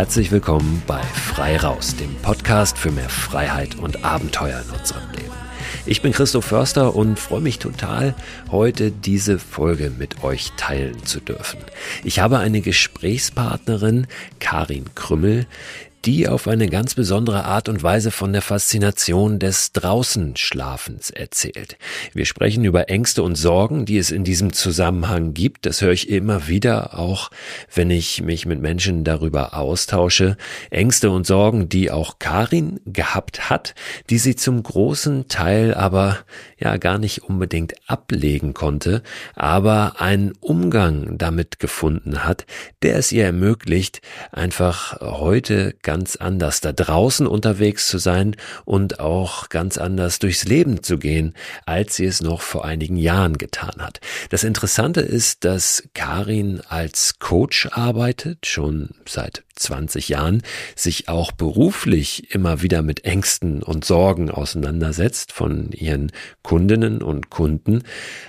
Herzlich willkommen bei Frei Raus, dem Podcast für mehr Freiheit und Abenteuer in unserem Leben. Ich bin Christoph Förster und freue mich total, heute diese Folge mit euch teilen zu dürfen. Ich habe eine Gesprächspartnerin, Karin Krümmel, die auf eine ganz besondere Art und Weise von der Faszination des Draußenschlafens erzählt. Wir sprechen über Ängste und Sorgen, die es in diesem Zusammenhang gibt. Das höre ich immer wieder, auch wenn ich mich mit Menschen darüber austausche. Ängste und Sorgen, die auch Karin gehabt hat, die sie zum großen Teil aber ja gar nicht unbedingt ablegen konnte, aber einen Umgang damit gefunden hat, der es ihr ermöglicht, einfach heute ganz anders da draußen unterwegs zu sein und auch ganz anders durchs Leben zu gehen, als sie es noch vor einigen Jahren getan hat. Das Interessante ist, dass Karin als Coach arbeitet, schon seit 20 Jahren sich auch beruflich immer wieder mit Ängsten und Sorgen auseinandersetzt von ihren Kundinnen und Kunden,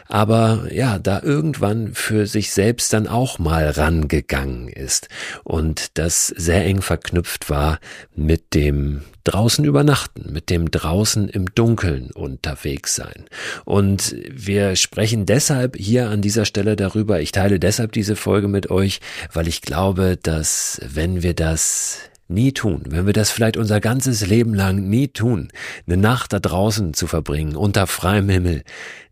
aber ja, da irgendwann für sich selbst dann auch mal rangegangen ist und das sehr eng verknüpft war mit dem draußen übernachten, mit dem draußen im Dunkeln unterwegs sein. Und wir sprechen deshalb hier an dieser Stelle darüber, ich teile deshalb diese Folge mit euch, weil ich glaube, dass wenn wir das nie tun, wenn wir das vielleicht unser ganzes Leben lang nie tun, eine Nacht da draußen zu verbringen, unter freiem Himmel,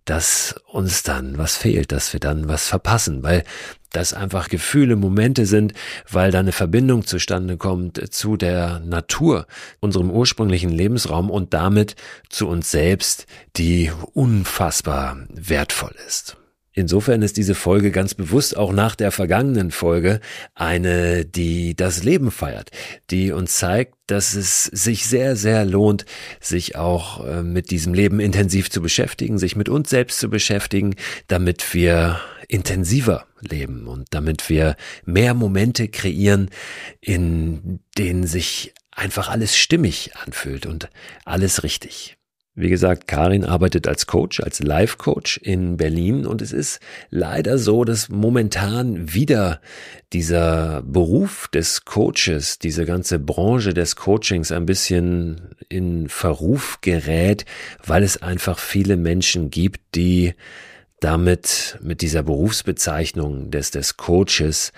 dass uns dann was fehlt, dass wir dann was verpassen, weil das einfach Gefühle, Momente sind, weil da eine Verbindung zustande kommt zu der Natur, unserem ursprünglichen Lebensraum und damit zu uns selbst, die unfassbar wertvoll ist. Insofern ist diese Folge ganz bewusst auch nach der vergangenen Folge eine, die das Leben feiert, die uns zeigt, dass es sich sehr, sehr lohnt, sich auch äh, mit diesem Leben intensiv zu beschäftigen, sich mit uns selbst zu beschäftigen, damit wir intensiver leben und damit wir mehr Momente kreieren, in denen sich einfach alles stimmig anfühlt und alles richtig. Wie gesagt, Karin arbeitet als Coach, als Life-Coach in Berlin und es ist leider so, dass momentan wieder dieser Beruf des Coaches, diese ganze Branche des Coachings ein bisschen in Verruf gerät, weil es einfach viele Menschen gibt, die damit mit dieser Berufsbezeichnung des, des Coaches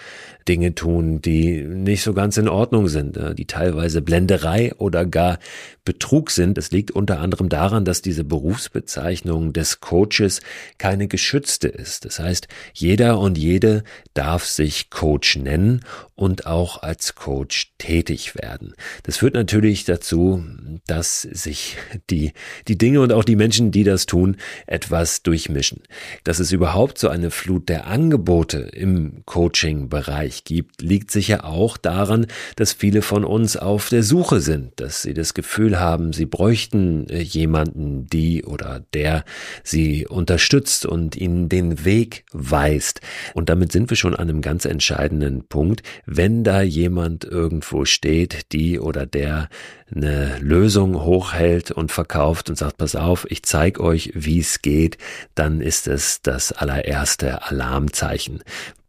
Dinge tun, die nicht so ganz in Ordnung sind, äh, die teilweise Blenderei oder gar Betrug sind. Es liegt unter anderem daran, dass diese Berufsbezeichnung des Coaches keine geschützte ist. Das heißt, jeder und jede darf sich Coach nennen und auch als Coach tätig werden. Das führt natürlich dazu, dass sich die, die Dinge und auch die Menschen, die das tun, etwas durchmischen. Dass es überhaupt so eine Flut der Angebote im Coaching-Bereich gibt, liegt sicher auch daran, dass viele von uns auf der Suche sind, dass sie das Gefühl haben, sie bräuchten äh, jemanden, die oder der sie unterstützt und ihnen den Weg weist. Und damit sind wir schon an einem ganz entscheidenden Punkt. Wenn da jemand irgendwo steht, die oder der eine Lösung hochhält und verkauft und sagt, pass auf, ich zeige euch, wie es geht, dann ist es das allererste Alarmzeichen.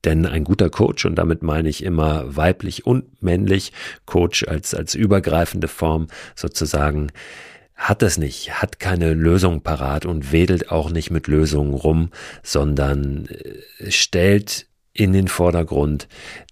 Denn ein guter Coach, und damit meine ich immer weiblich und männlich, Coach als, als übergreifende Form sozusagen, hat es nicht, hat keine Lösung parat und wedelt auch nicht mit Lösungen rum, sondern äh, stellt in den Vordergrund,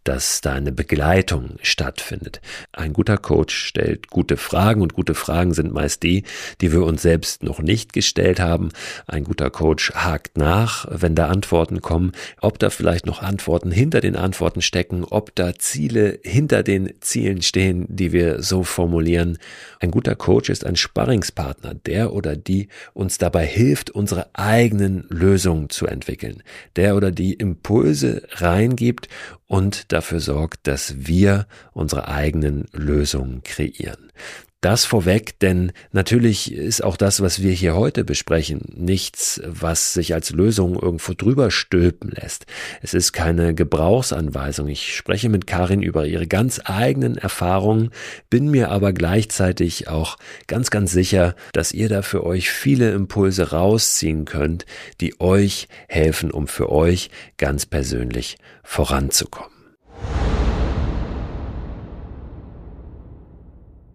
dass da eine Begleitung stattfindet. Ein guter Coach stellt gute Fragen und gute Fragen sind meist die, die wir uns selbst noch nicht gestellt haben. Ein guter Coach hakt nach, wenn da Antworten kommen, ob da vielleicht noch Antworten hinter den Antworten stecken, ob da Ziele hinter den Zielen stehen, die wir so formulieren. Ein guter Coach ist ein Sparringspartner, der oder die uns dabei hilft, unsere eigenen Lösungen zu entwickeln, der oder die Impulse reingibt und dafür sorgt, dass wir unsere eigenen Lösungen kreieren. Das vorweg, denn natürlich ist auch das, was wir hier heute besprechen, nichts, was sich als Lösung irgendwo drüber stülpen lässt. Es ist keine Gebrauchsanweisung. Ich spreche mit Karin über ihre ganz eigenen Erfahrungen, bin mir aber gleichzeitig auch ganz, ganz sicher, dass ihr da für euch viele Impulse rausziehen könnt, die euch helfen, um für euch ganz persönlich voranzukommen.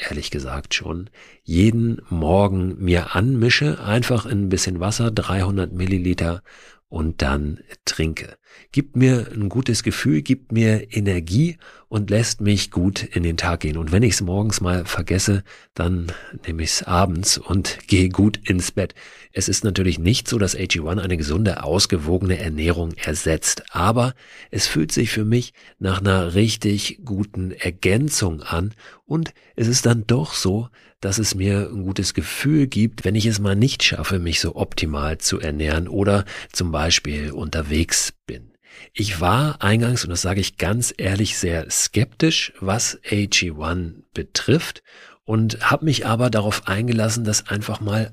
ehrlich gesagt schon, jeden Morgen mir anmische, einfach in ein bisschen Wasser, 300 Milliliter und dann trinke. Gibt mir ein gutes Gefühl, gibt mir Energie und lässt mich gut in den Tag gehen. Und wenn ich es morgens mal vergesse, dann nehme ich es abends und gehe gut ins Bett. Es ist natürlich nicht so, dass AG1 eine gesunde, ausgewogene Ernährung ersetzt, aber es fühlt sich für mich nach einer richtig guten Ergänzung an und es ist dann doch so, dass es mir ein gutes Gefühl gibt, wenn ich es mal nicht schaffe, mich so optimal zu ernähren oder zum Beispiel unterwegs bin. Ich war eingangs, und das sage ich ganz ehrlich, sehr skeptisch, was AG1 betrifft und habe mich aber darauf eingelassen, das einfach mal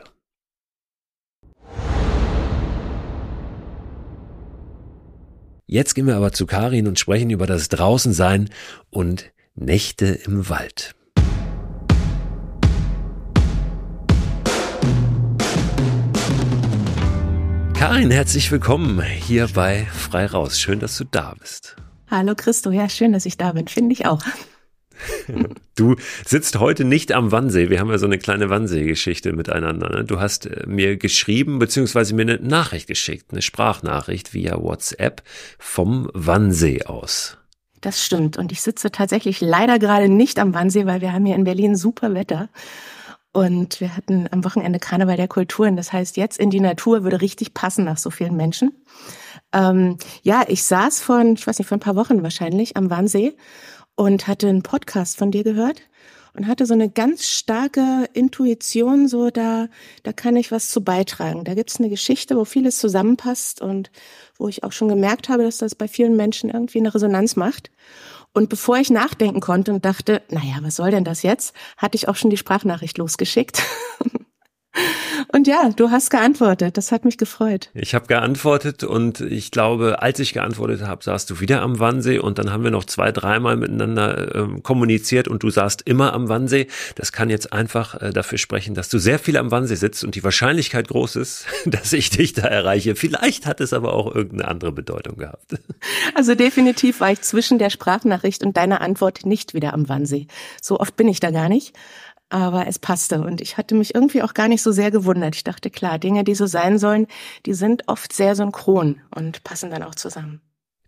Jetzt gehen wir aber zu Karin und sprechen über das Draußensein und Nächte im Wald. Karin, herzlich willkommen hier bei Frei Raus. Schön, dass du da bist. Hallo Christo, ja, schön, dass ich da bin, finde ich auch. Du sitzt heute nicht am Wannsee. Wir haben ja so eine kleine Wannsee-Geschichte miteinander. Ne? Du hast äh, mir geschrieben, beziehungsweise mir eine Nachricht geschickt, eine Sprachnachricht via WhatsApp vom Wannsee aus. Das stimmt. Und ich sitze tatsächlich leider gerade nicht am Wannsee, weil wir haben hier in Berlin super Wetter. Und wir hatten am Wochenende Karneval der Kulturen. Das heißt, jetzt in die Natur würde richtig passen nach so vielen Menschen. Ähm, ja, ich saß von, ich weiß nicht, vor ein paar Wochen wahrscheinlich am Wannsee und hatte einen Podcast von dir gehört und hatte so eine ganz starke Intuition, so da, da kann ich was zu beitragen. Da gibt's eine Geschichte, wo vieles zusammenpasst und wo ich auch schon gemerkt habe, dass das bei vielen Menschen irgendwie eine Resonanz macht. Und bevor ich nachdenken konnte und dachte, naja, was soll denn das jetzt, hatte ich auch schon die Sprachnachricht losgeschickt. Und ja, du hast geantwortet. Das hat mich gefreut. Ich habe geantwortet und ich glaube, als ich geantwortet habe, saßt du wieder am Wannsee und dann haben wir noch zwei, dreimal miteinander ähm, kommuniziert und du saßt immer am Wannsee. Das kann jetzt einfach äh, dafür sprechen, dass du sehr viel am Wannsee sitzt und die Wahrscheinlichkeit groß ist, dass ich dich da erreiche. Vielleicht hat es aber auch irgendeine andere Bedeutung gehabt. Also definitiv war ich zwischen der Sprachnachricht und deiner Antwort nicht wieder am Wannsee. So oft bin ich da gar nicht aber es passte und ich hatte mich irgendwie auch gar nicht so sehr gewundert. Ich dachte, klar, Dinge, die so sein sollen, die sind oft sehr synchron und passen dann auch zusammen.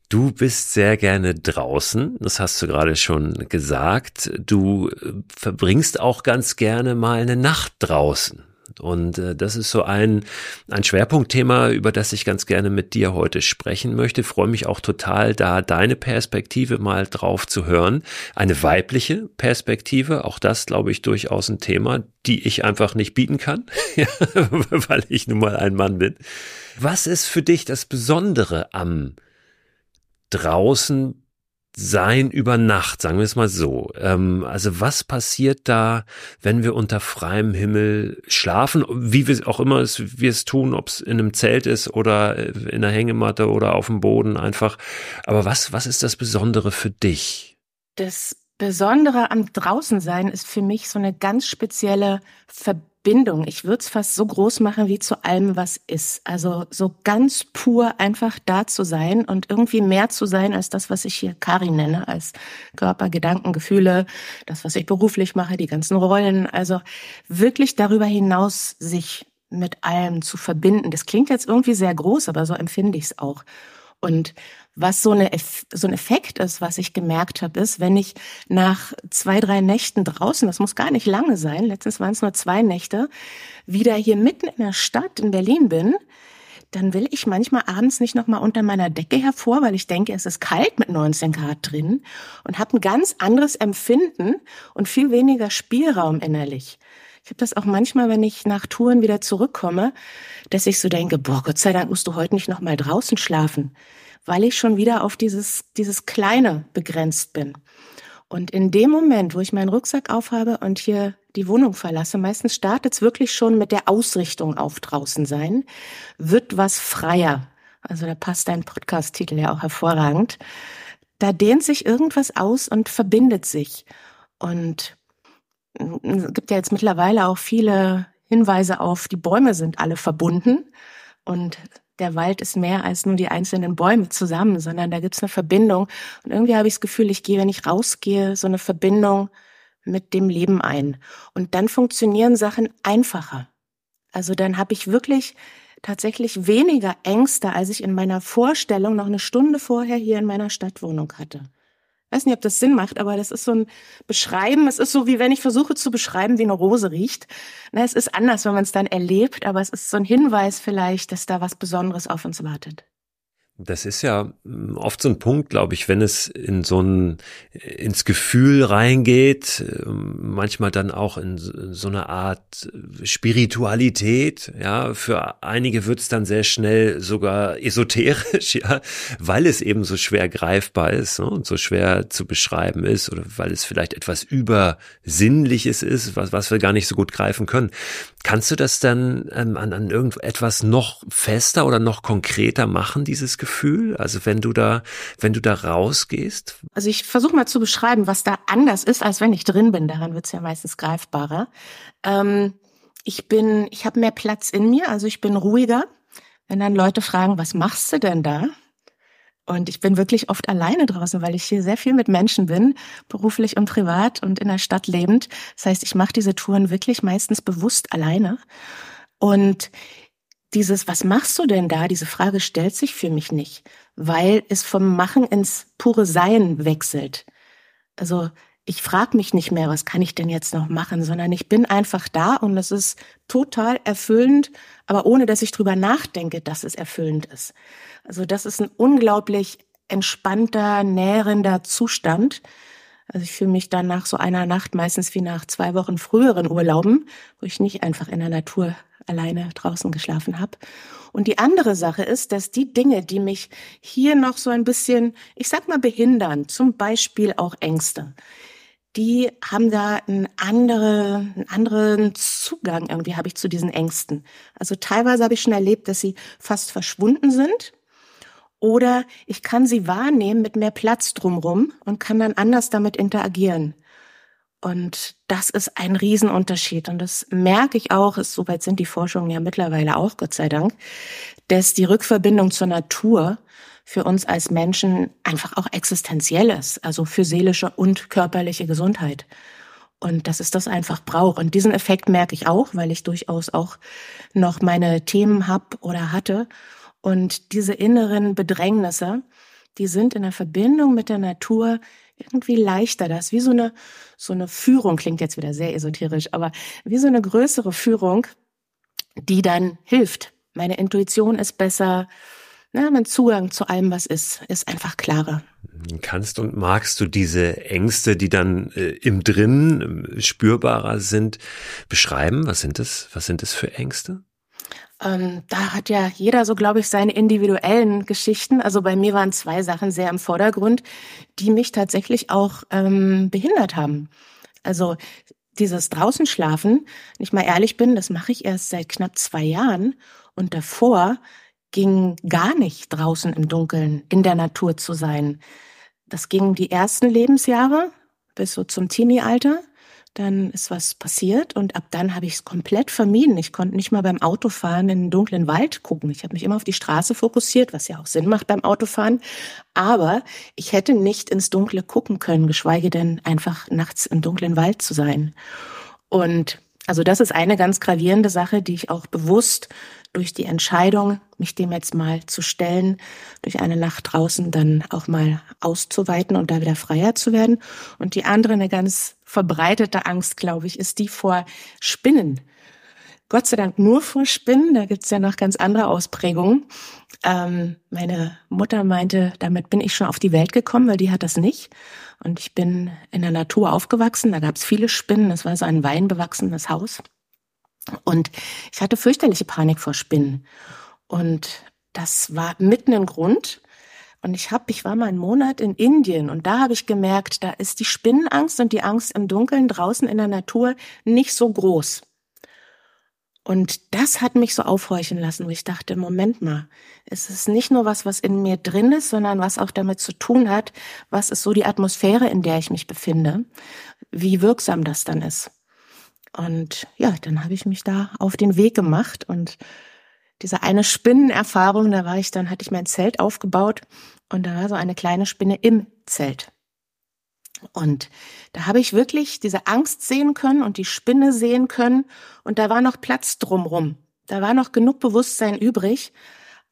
Du bist sehr gerne draußen, das hast du gerade schon gesagt. Du verbringst auch ganz gerne mal eine Nacht draußen. Und äh, das ist so ein, ein Schwerpunktthema, über das ich ganz gerne mit dir heute sprechen möchte. freue mich auch total, da deine Perspektive mal drauf zu hören. Eine weibliche Perspektive, auch das glaube ich durchaus ein Thema, die ich einfach nicht bieten kann, weil ich nun mal ein Mann bin. Was ist für dich das Besondere am draußen sein über Nacht, sagen wir es mal so. Ähm, also was passiert da, wenn wir unter freiem Himmel schlafen, wie wir auch immer es, wir es tun, ob es in einem Zelt ist oder in einer Hängematte oder auf dem Boden einfach. Aber was, was ist das Besondere für dich? Das Besondere am Draußensein ist für mich so eine ganz spezielle Verbindung Bindung. Ich würde es fast so groß machen wie zu allem, was ist. Also so ganz pur einfach da zu sein und irgendwie mehr zu sein als das, was ich hier Kari nenne, als Körper, Gedanken, Gefühle, das, was ich beruflich mache, die ganzen Rollen. Also wirklich darüber hinaus sich mit allem zu verbinden. Das klingt jetzt irgendwie sehr groß, aber so empfinde ich es auch. Und was so, eine, so ein Effekt ist, was ich gemerkt habe, ist, wenn ich nach zwei, drei Nächten draußen, das muss gar nicht lange sein, letztens waren es nur zwei Nächte, wieder hier mitten in der Stadt in Berlin bin, dann will ich manchmal abends nicht noch mal unter meiner Decke hervor, weil ich denke, es ist kalt mit 19 Grad drin und habe ein ganz anderes Empfinden und viel weniger Spielraum innerlich. Ich habe das auch manchmal, wenn ich nach Touren wieder zurückkomme, dass ich so denke, boah, Gott sei Dank musst du heute nicht noch mal draußen schlafen, weil ich schon wieder auf dieses, dieses Kleine begrenzt bin. Und in dem Moment, wo ich meinen Rucksack aufhabe und hier die Wohnung verlasse, meistens startet es wirklich schon mit der Ausrichtung auf draußen sein, wird was freier. Also da passt dein Podcast-Titel ja auch hervorragend. Da dehnt sich irgendwas aus und verbindet sich. Und es gibt ja jetzt mittlerweile auch viele Hinweise auf, die Bäume sind alle verbunden und der Wald ist mehr als nur die einzelnen Bäume zusammen, sondern da gibt's eine Verbindung. Und irgendwie habe ich das Gefühl, ich gehe, wenn ich rausgehe, so eine Verbindung mit dem Leben ein. Und dann funktionieren Sachen einfacher. Also dann habe ich wirklich tatsächlich weniger Ängste, als ich in meiner Vorstellung noch eine Stunde vorher hier in meiner Stadtwohnung hatte weiß nicht, ob das Sinn macht, aber das ist so ein Beschreiben. Es ist so, wie wenn ich versuche zu beschreiben, wie eine Rose riecht. Na, es ist anders, wenn man es dann erlebt, aber es ist so ein Hinweis vielleicht, dass da was Besonderes auf uns wartet. Das ist ja hm, oft so ein Punkt, glaube ich, wenn es in so ein ins Gefühl reingeht, ähm, manchmal dann auch in so eine Art Spiritualität. Ja, für einige wird es dann sehr schnell sogar esoterisch, ja, weil es eben so schwer greifbar ist ne, und so schwer zu beschreiben ist oder weil es vielleicht etwas übersinnliches ist, was was wir gar nicht so gut greifen können. Kannst du das dann ähm, an, an irgendetwas noch fester oder noch konkreter machen, dieses Gefühl? Also wenn du da, wenn du da rausgehst? Also ich versuche mal zu beschreiben, was da anders ist, als wenn ich drin bin. Daran wird's ja meistens greifbarer. Ähm, ich bin, ich habe mehr Platz in mir, also ich bin ruhiger. Wenn dann Leute fragen, was machst du denn da? Und ich bin wirklich oft alleine draußen, weil ich hier sehr viel mit Menschen bin, beruflich und privat und in der Stadt lebend. Das heißt, ich mache diese Touren wirklich meistens bewusst alleine. Und dieses, was machst du denn da? Diese Frage stellt sich für mich nicht, weil es vom Machen ins pure Sein wechselt. Also ich frage mich nicht mehr, was kann ich denn jetzt noch machen, sondern ich bin einfach da und es ist total erfüllend, aber ohne dass ich drüber nachdenke, dass es erfüllend ist. Also das ist ein unglaublich entspannter, nährender Zustand. Also ich fühle mich dann nach so einer Nacht meistens wie nach zwei Wochen früheren Urlauben, wo ich nicht einfach in der Natur alleine draußen geschlafen habe. Und die andere Sache ist, dass die Dinge, die mich hier noch so ein bisschen, ich sag mal, behindern, zum Beispiel auch Ängste, die haben da einen, andere, einen anderen Zugang irgendwie habe ich zu diesen Ängsten. Also teilweise habe ich schon erlebt, dass sie fast verschwunden sind. Oder ich kann sie wahrnehmen mit mehr Platz drumrum und kann dann anders damit interagieren. Und das ist ein Riesenunterschied. Und das merke ich auch, soweit sind die Forschungen ja mittlerweile auch, Gott sei Dank, dass die Rückverbindung zur Natur für uns als Menschen einfach auch existenziell ist, also für seelische und körperliche Gesundheit. Und dass es das einfach braucht. Und diesen Effekt merke ich auch, weil ich durchaus auch noch meine Themen hab oder hatte. Und diese inneren Bedrängnisse, die sind in der Verbindung mit der Natur irgendwie leichter. Das wie so eine, so eine Führung, klingt jetzt wieder sehr esoterisch, aber wie so eine größere Führung, die dann hilft. Meine Intuition ist besser, na, mein Zugang zu allem, was ist, ist einfach klarer. Kannst und magst du diese Ängste, die dann äh, im Drinnen äh, spürbarer sind, beschreiben? Was sind es? Was sind es für Ängste? Ähm, da hat ja jeder so, glaube ich, seine individuellen Geschichten. Also bei mir waren zwei Sachen sehr im Vordergrund, die mich tatsächlich auch ähm, behindert haben. Also dieses draußen schlafen, wenn ich mal ehrlich bin, das mache ich erst seit knapp zwei Jahren. Und davor ging gar nicht draußen im Dunkeln in der Natur zu sein. Das ging die ersten Lebensjahre bis so zum Teenie-Alter dann ist was passiert und ab dann habe ich es komplett vermieden. Ich konnte nicht mal beim Autofahren in den dunklen Wald gucken. Ich habe mich immer auf die Straße fokussiert, was ja auch Sinn macht beim Autofahren. Aber ich hätte nicht ins Dunkle gucken können, geschweige denn einfach nachts im dunklen Wald zu sein. Und also das ist eine ganz gravierende Sache, die ich auch bewusst durch die Entscheidung, mich dem jetzt mal zu stellen, durch eine Nacht draußen dann auch mal auszuweiten und da wieder freier zu werden. Und die andere, eine ganz verbreitete Angst, glaube ich, ist die vor Spinnen. Gott sei Dank nur vor Spinnen, da gibt's ja noch ganz andere Ausprägungen. Ähm, meine Mutter meinte, damit bin ich schon auf die Welt gekommen, weil die hat das nicht. Und ich bin in der Natur aufgewachsen, da gab's viele Spinnen, das war so ein weinbewachsenes Haus. Und ich hatte fürchterliche Panik vor Spinnen. Und das war mitten im Grund. Und ich habe, ich war mal einen Monat in Indien und da habe ich gemerkt, da ist die Spinnenangst und die Angst im Dunkeln draußen in der Natur nicht so groß. Und das hat mich so aufhorchen lassen, wo ich dachte, Moment mal, es ist nicht nur was, was in mir drin ist, sondern was auch damit zu tun hat, was ist so die Atmosphäre, in der ich mich befinde, wie wirksam das dann ist. Und ja, dann habe ich mich da auf den Weg gemacht und diese eine Spinnenerfahrung, da war ich dann, hatte ich mein Zelt aufgebaut und da war so eine kleine Spinne im Zelt. Und da habe ich wirklich diese Angst sehen können und die Spinne sehen können und da war noch Platz drumrum. Da war noch genug Bewusstsein übrig,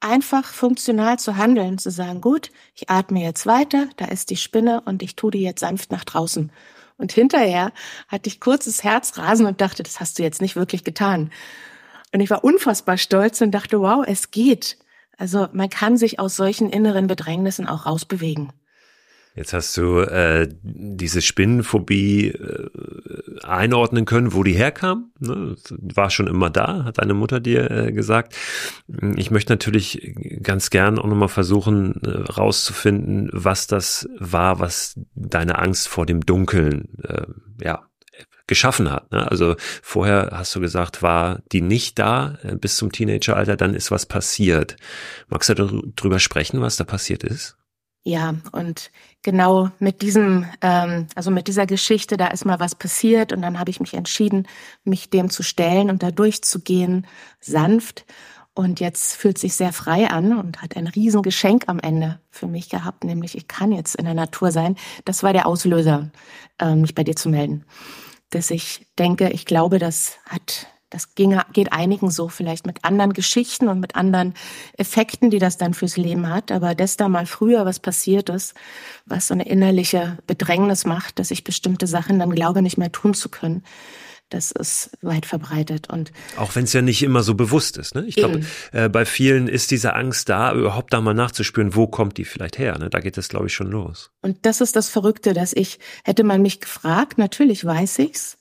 einfach funktional zu handeln, zu sagen, gut, ich atme jetzt weiter, da ist die Spinne und ich tue die jetzt sanft nach draußen. Und hinterher hatte ich kurzes Herzrasen und dachte, das hast du jetzt nicht wirklich getan. Und ich war unfassbar stolz und dachte, wow, es geht. Also man kann sich aus solchen inneren Bedrängnissen auch rausbewegen. Jetzt hast du äh, diese Spinnenphobie äh, einordnen können, wo die herkam. Ne? War schon immer da, hat deine Mutter dir äh, gesagt. Ich möchte natürlich ganz gern auch nochmal versuchen, äh, rauszufinden, was das war, was deine Angst vor dem Dunkeln, äh, ja, geschaffen hat. Ne? Also vorher hast du gesagt, war die nicht da äh, bis zum Teenageralter, dann ist was passiert. Magst du darüber sprechen, was da passiert ist? Ja, und genau mit diesem, ähm, also mit dieser Geschichte, da ist mal was passiert und dann habe ich mich entschieden, mich dem zu stellen und da durchzugehen, sanft. Und jetzt fühlt sich sehr frei an und hat ein Riesengeschenk am Ende für mich gehabt, nämlich ich kann jetzt in der Natur sein. Das war der Auslöser, ähm, mich bei dir zu melden. Dass ich denke, ich glaube, das hat das ginge, geht einigen so vielleicht mit anderen Geschichten und mit anderen Effekten, die das dann fürs Leben hat. Aber dass da mal früher was passiert ist, was so eine innerliche Bedrängnis macht, dass ich bestimmte Sachen dann glaube, nicht mehr tun zu können. Das ist weit verbreitet und auch wenn es ja nicht immer so bewusst ist. Ne? Ich glaube, äh, bei vielen ist diese Angst da, überhaupt da mal nachzuspüren, wo kommt die vielleicht her. Ne? Da geht es, glaube ich, schon los. Und das ist das Verrückte, dass ich hätte man mich gefragt, natürlich weiß ich's,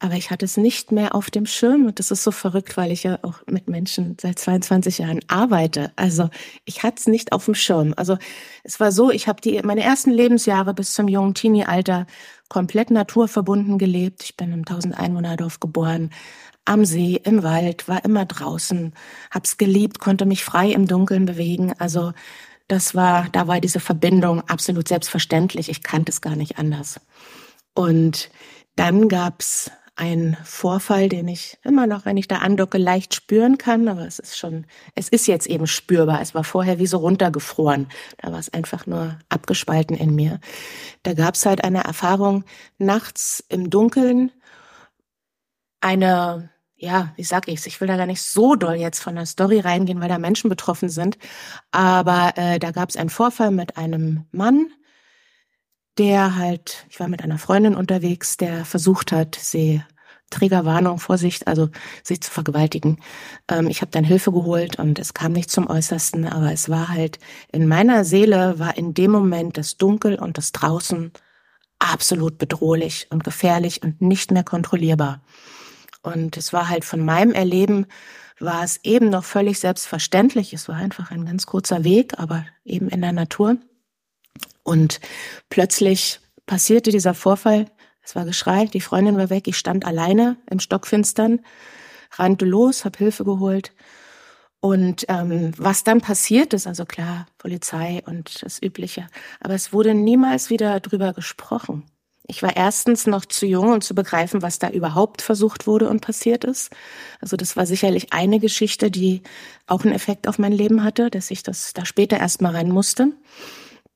aber ich hatte es nicht mehr auf dem Schirm und das ist so verrückt, weil ich ja auch mit Menschen seit 22 Jahren arbeite. Also ich hatte es nicht auf dem Schirm. Also es war so, ich habe die meine ersten Lebensjahre bis zum jungen Teenie-Alter komplett naturverbunden gelebt. Ich bin im 1000 Einwohnerdorf geboren, am See, im Wald, war immer draußen, hab's geliebt, konnte mich frei im Dunkeln bewegen. Also das war, da war diese Verbindung absolut selbstverständlich. Ich kannte es gar nicht anders. Und dann gab's ein Vorfall, den ich immer noch, wenn ich da andocke, leicht spüren kann. Aber es ist schon, es ist jetzt eben spürbar. Es war vorher wie so runtergefroren. Da war es einfach nur abgespalten in mir. Da gab es halt eine Erfahrung nachts im Dunkeln. Eine, ja, wie sag ich's? Ich will da gar nicht so doll jetzt von der Story reingehen, weil da Menschen betroffen sind. Aber äh, da gab es einen Vorfall mit einem Mann, der halt, ich war mit einer Freundin unterwegs, der versucht hat, sie Trägerwarnung, Vorsicht, also sich zu vergewaltigen. Ähm, ich habe dann Hilfe geholt und es kam nicht zum Äußersten, aber es war halt in meiner Seele war in dem Moment das Dunkel und das Draußen absolut bedrohlich und gefährlich und nicht mehr kontrollierbar. Und es war halt von meinem Erleben war es eben noch völlig selbstverständlich. Es war einfach ein ganz kurzer Weg, aber eben in der Natur. Und plötzlich passierte dieser Vorfall. Es war Geschrei, die Freundin war weg, ich stand alleine im Stockfinstern, rannte los, hab Hilfe geholt. Und ähm, was dann passiert ist, also klar, Polizei und das Übliche, aber es wurde niemals wieder drüber gesprochen. Ich war erstens noch zu jung, um zu begreifen, was da überhaupt versucht wurde und passiert ist. Also das war sicherlich eine Geschichte, die auch einen Effekt auf mein Leben hatte, dass ich das da später erst mal rein musste.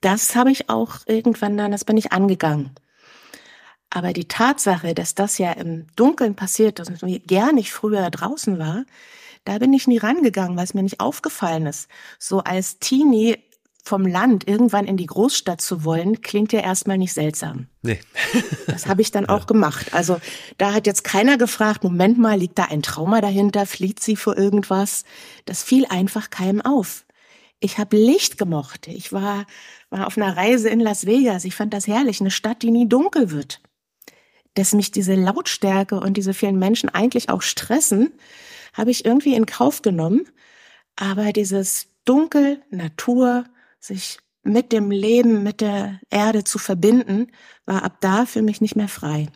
Das habe ich auch irgendwann dann, das bin ich angegangen. Aber die Tatsache, dass das ja im Dunkeln passiert, dass ich gar nicht früher draußen war, da bin ich nie rangegangen, weil es mir nicht aufgefallen ist. So als Teenie vom Land irgendwann in die Großstadt zu wollen, klingt ja erstmal nicht seltsam. Nee. das habe ich dann auch gemacht. Also da hat jetzt keiner gefragt, Moment mal, liegt da ein Trauma dahinter, flieht sie vor irgendwas? Das fiel einfach keinem auf. Ich habe Licht gemocht. Ich war, war auf einer Reise in Las Vegas. Ich fand das herrlich, eine Stadt, die nie dunkel wird. Dass mich diese Lautstärke und diese vielen Menschen eigentlich auch stressen, habe ich irgendwie in Kauf genommen. Aber dieses Dunkel, Natur, sich mit dem Leben, mit der Erde zu verbinden, war ab da für mich nicht mehr frei.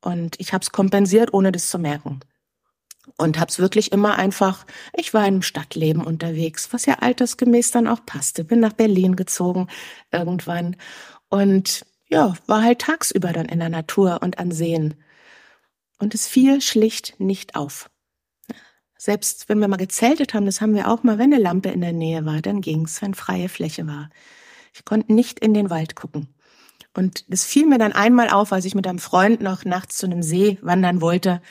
Und ich habe es kompensiert, ohne das zu merken. Und habe es wirklich immer einfach, ich war im Stadtleben unterwegs, was ja altersgemäß dann auch passte. Bin nach Berlin gezogen irgendwann und ja, war halt tagsüber dann in der Natur und an Seen. Und es fiel schlicht nicht auf. Selbst wenn wir mal gezeltet haben, das haben wir auch mal, wenn eine Lampe in der Nähe war, dann ging's, wenn freie Fläche war. Ich konnte nicht in den Wald gucken. Und das fiel mir dann einmal auf, als ich mit einem Freund noch nachts zu einem See wandern wollte.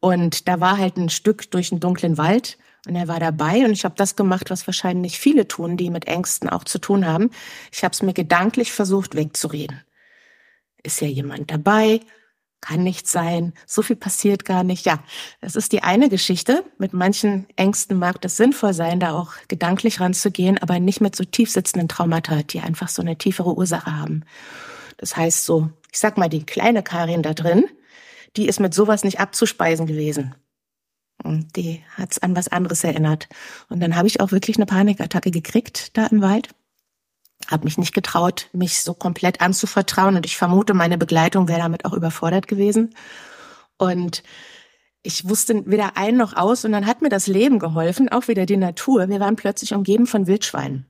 Und da war halt ein Stück durch einen dunklen Wald. Und er war dabei und ich habe das gemacht, was wahrscheinlich viele tun, die mit Ängsten auch zu tun haben. Ich habe es mir gedanklich versucht wegzureden. Ist ja jemand dabei? kann nicht sein, so viel passiert gar nicht. Ja, das ist die eine Geschichte. Mit manchen Ängsten mag das sinnvoll sein, da auch gedanklich ranzugehen, aber nicht mit so tief sitzenden Traumata, die einfach so eine tiefere Ursache haben. Das heißt so, ich sag mal, die kleine Karin da drin, die ist mit sowas nicht abzuspeisen gewesen. Und die hat's an was anderes erinnert. Und dann habe ich auch wirklich eine Panikattacke gekriegt da im Wald habe mich nicht getraut, mich so komplett anzuvertrauen und ich vermute, meine Begleitung wäre damit auch überfordert gewesen. Und ich wusste weder ein noch aus und dann hat mir das Leben geholfen, auch wieder die Natur. Wir waren plötzlich umgeben von Wildschweinen.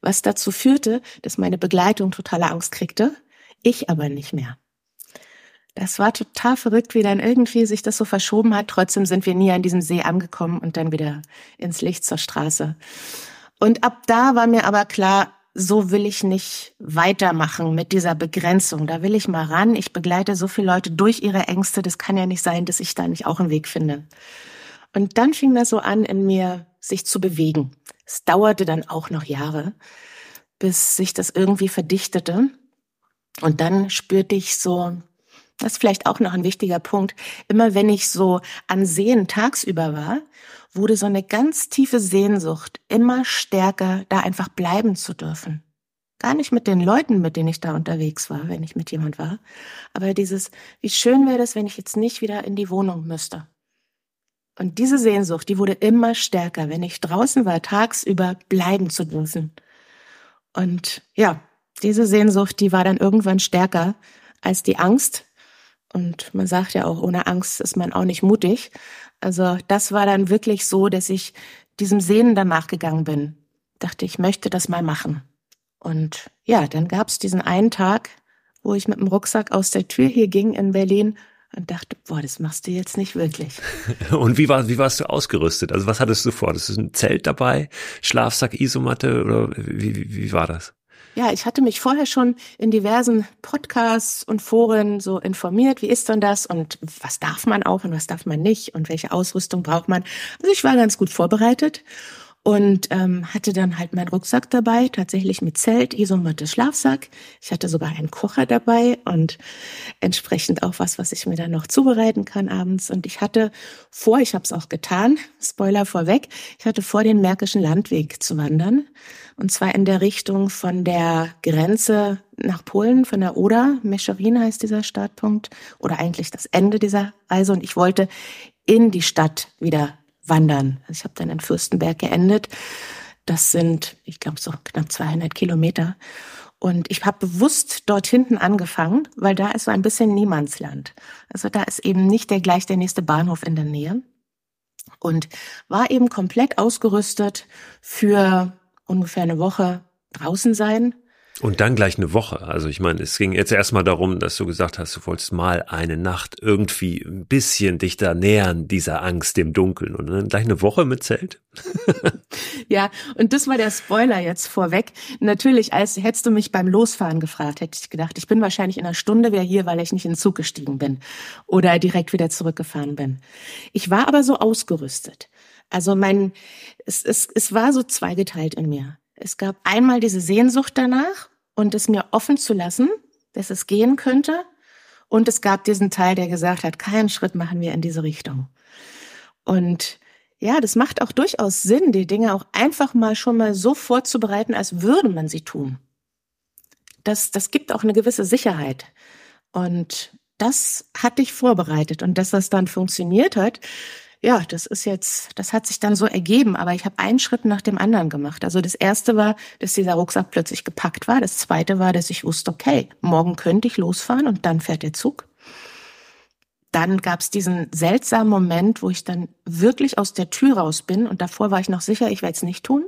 Was dazu führte, dass meine Begleitung totale Angst kriegte, ich aber nicht mehr. Das war total verrückt, wie dann irgendwie sich das so verschoben hat. Trotzdem sind wir nie an diesem See angekommen und dann wieder ins Licht zur Straße. Und ab da war mir aber klar, so will ich nicht weitermachen mit dieser Begrenzung. Da will ich mal ran. Ich begleite so viele Leute durch ihre Ängste. Das kann ja nicht sein, dass ich da nicht auch einen Weg finde. Und dann fing das so an, in mir sich zu bewegen. Es dauerte dann auch noch Jahre, bis sich das irgendwie verdichtete. Und dann spürte ich so, das ist vielleicht auch noch ein wichtiger Punkt, immer wenn ich so an Seen tagsüber war wurde so eine ganz tiefe Sehnsucht, immer stärker da einfach bleiben zu dürfen. Gar nicht mit den Leuten, mit denen ich da unterwegs war, wenn ich mit jemand war, aber dieses, wie schön wäre das, wenn ich jetzt nicht wieder in die Wohnung müsste. Und diese Sehnsucht, die wurde immer stärker, wenn ich draußen war, tagsüber bleiben zu dürfen. Und ja, diese Sehnsucht, die war dann irgendwann stärker als die Angst. Und man sagt ja auch, ohne Angst ist man auch nicht mutig. Also das war dann wirklich so, dass ich diesem Sehnen danach gegangen bin. Dachte, ich möchte das mal machen. Und ja, dann gab es diesen einen Tag, wo ich mit dem Rucksack aus der Tür hier ging in Berlin und dachte, boah, das machst du jetzt nicht wirklich. und wie war, wie warst du ausgerüstet? Also was hattest du vor? Das ist ein Zelt dabei, Schlafsack, Isomatte oder wie, wie, wie war das? Ja, ich hatte mich vorher schon in diversen Podcasts und Foren so informiert, wie ist denn das und was darf man auch und was darf man nicht und welche Ausrüstung braucht man. Also ich war ganz gut vorbereitet und ähm, hatte dann halt meinen Rucksack dabei, tatsächlich mit Zelt, Isomatte, Schlafsack. Ich hatte sogar einen Kocher dabei und entsprechend auch was, was ich mir dann noch zubereiten kann abends. Und ich hatte vor, ich habe es auch getan, Spoiler vorweg, ich hatte vor, den Märkischen Landweg zu wandern. Und zwar in der Richtung von der Grenze nach Polen, von der Oder, Mescherin heißt dieser Startpunkt, oder eigentlich das Ende dieser Reise. Und ich wollte in die Stadt wieder wandern. Also ich habe dann in Fürstenberg geendet. Das sind, ich glaube, so knapp 200 Kilometer. Und ich habe bewusst dort hinten angefangen, weil da ist so ein bisschen Niemandsland. Also da ist eben nicht der gleich der nächste Bahnhof in der Nähe. Und war eben komplett ausgerüstet für ungefähr eine Woche draußen sein, und dann gleich eine Woche. Also ich meine, es ging jetzt erstmal darum, dass du gesagt hast, du wolltest mal eine Nacht irgendwie ein bisschen dich da nähern, dieser Angst, dem Dunkeln. Und dann gleich eine Woche mit Zelt. ja, und das war der Spoiler jetzt vorweg. Natürlich, als hättest du mich beim Losfahren gefragt, hätte ich gedacht, ich bin wahrscheinlich in einer Stunde wieder hier, weil ich nicht in den Zug gestiegen bin oder direkt wieder zurückgefahren bin. Ich war aber so ausgerüstet. Also mein, es, es, es war so zweigeteilt in mir. Es gab einmal diese Sehnsucht danach und es mir offen zu lassen, dass es gehen könnte. Und es gab diesen Teil, der gesagt hat, keinen Schritt machen wir in diese Richtung. Und ja, das macht auch durchaus Sinn, die Dinge auch einfach mal schon mal so vorzubereiten, als würde man sie tun. Das, das gibt auch eine gewisse Sicherheit. Und das hatte ich vorbereitet. Und dass das dann funktioniert hat, ja, das ist jetzt, das hat sich dann so ergeben, aber ich habe einen Schritt nach dem anderen gemacht. Also das erste war, dass dieser Rucksack plötzlich gepackt war. Das zweite war, dass ich wusste, okay, morgen könnte ich losfahren und dann fährt der Zug. Dann gab es diesen seltsamen Moment, wo ich dann wirklich aus der Tür raus bin und davor war ich noch sicher, ich werde es nicht tun.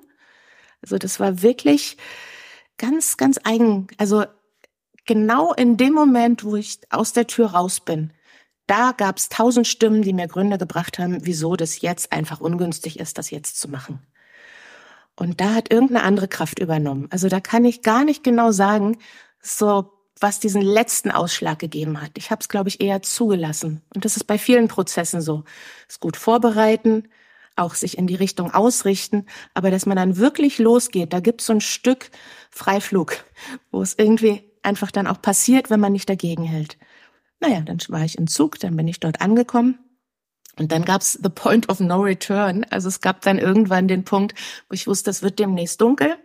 Also das war wirklich ganz, ganz eigen. Also genau in dem Moment, wo ich aus der Tür raus bin, da gab es tausend Stimmen, die mir Gründe gebracht haben, wieso das jetzt einfach ungünstig ist, das jetzt zu machen. Und da hat irgendeine andere Kraft übernommen. Also da kann ich gar nicht genau sagen, so was diesen letzten Ausschlag gegeben hat. Ich habe es, glaube ich, eher zugelassen. Und das ist bei vielen Prozessen so. Es gut vorbereiten, auch sich in die Richtung ausrichten, aber dass man dann wirklich losgeht, da gibt es so ein Stück Freiflug, wo es irgendwie einfach dann auch passiert, wenn man nicht dagegen hält. Naja, dann war ich im Zug, dann bin ich dort angekommen. Und dann gab's the point of no return. Also es gab dann irgendwann den Punkt, wo ich wusste, es wird demnächst dunkel.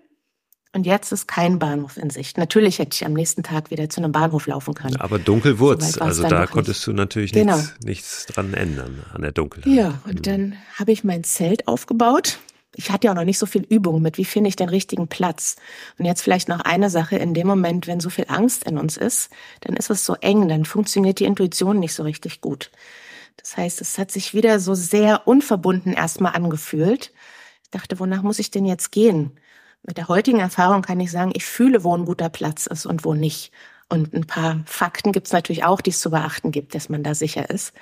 Und jetzt ist kein Bahnhof in Sicht. Natürlich hätte ich am nächsten Tag wieder zu einem Bahnhof laufen können. Aber dunkel wurd's. So also da konntest nicht. du natürlich genau. nichts, nichts dran ändern an der Dunkelheit. Ja, und mhm. dann habe ich mein Zelt aufgebaut ich hatte ja auch noch nicht so viel Übung mit, wie finde ich den richtigen Platz. Und jetzt vielleicht noch eine Sache, in dem Moment, wenn so viel Angst in uns ist, dann ist es so eng, dann funktioniert die Intuition nicht so richtig gut. Das heißt, es hat sich wieder so sehr unverbunden erstmal angefühlt. Ich dachte, wonach muss ich denn jetzt gehen? Mit der heutigen Erfahrung kann ich sagen, ich fühle, wo ein guter Platz ist und wo nicht. Und ein paar Fakten gibt es natürlich auch, die es zu beachten gibt, dass man da sicher ist.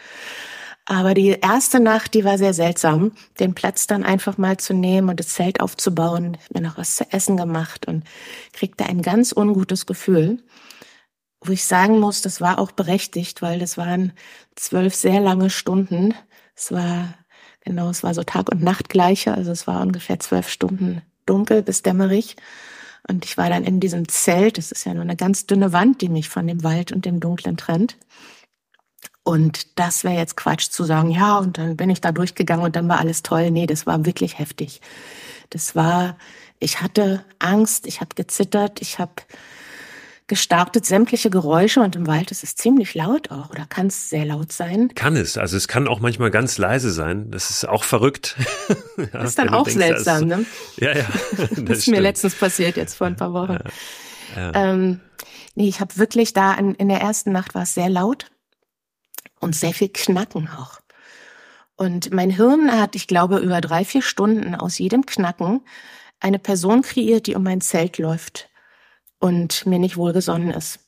Aber die erste Nacht, die war sehr seltsam, den Platz dann einfach mal zu nehmen und das Zelt aufzubauen. Mir noch was zu essen gemacht und kriegte ein ganz ungutes Gefühl, wo ich sagen muss, das war auch berechtigt, weil das waren zwölf sehr lange Stunden. Es war, genau, es war so Tag und Nacht gleiche, also es war ungefähr zwölf Stunden dunkel bis dämmerig. Und ich war dann in diesem Zelt, das ist ja nur eine ganz dünne Wand, die mich von dem Wald und dem Dunklen trennt. Und das wäre jetzt Quatsch zu sagen, ja, und dann bin ich da durchgegangen und dann war alles toll. Nee, das war wirklich heftig. Das war, ich hatte Angst, ich habe gezittert, ich habe gestartet sämtliche Geräusche und im Wald ist es ziemlich laut auch oder kann es sehr laut sein. Kann es, also es kann auch manchmal ganz leise sein. Das ist auch verrückt. ja, das ist dann auch denkst, seltsam, ne? Ja, ja. Das, das ist mir letztens passiert jetzt vor ein paar Wochen. Ja, ja. Ähm, nee, ich habe wirklich da in, in der ersten Nacht war es sehr laut und sehr viel Knacken auch. Und mein Hirn hat, ich glaube, über drei, vier Stunden aus jedem Knacken eine Person kreiert, die um mein Zelt läuft und mir nicht wohlgesonnen ist.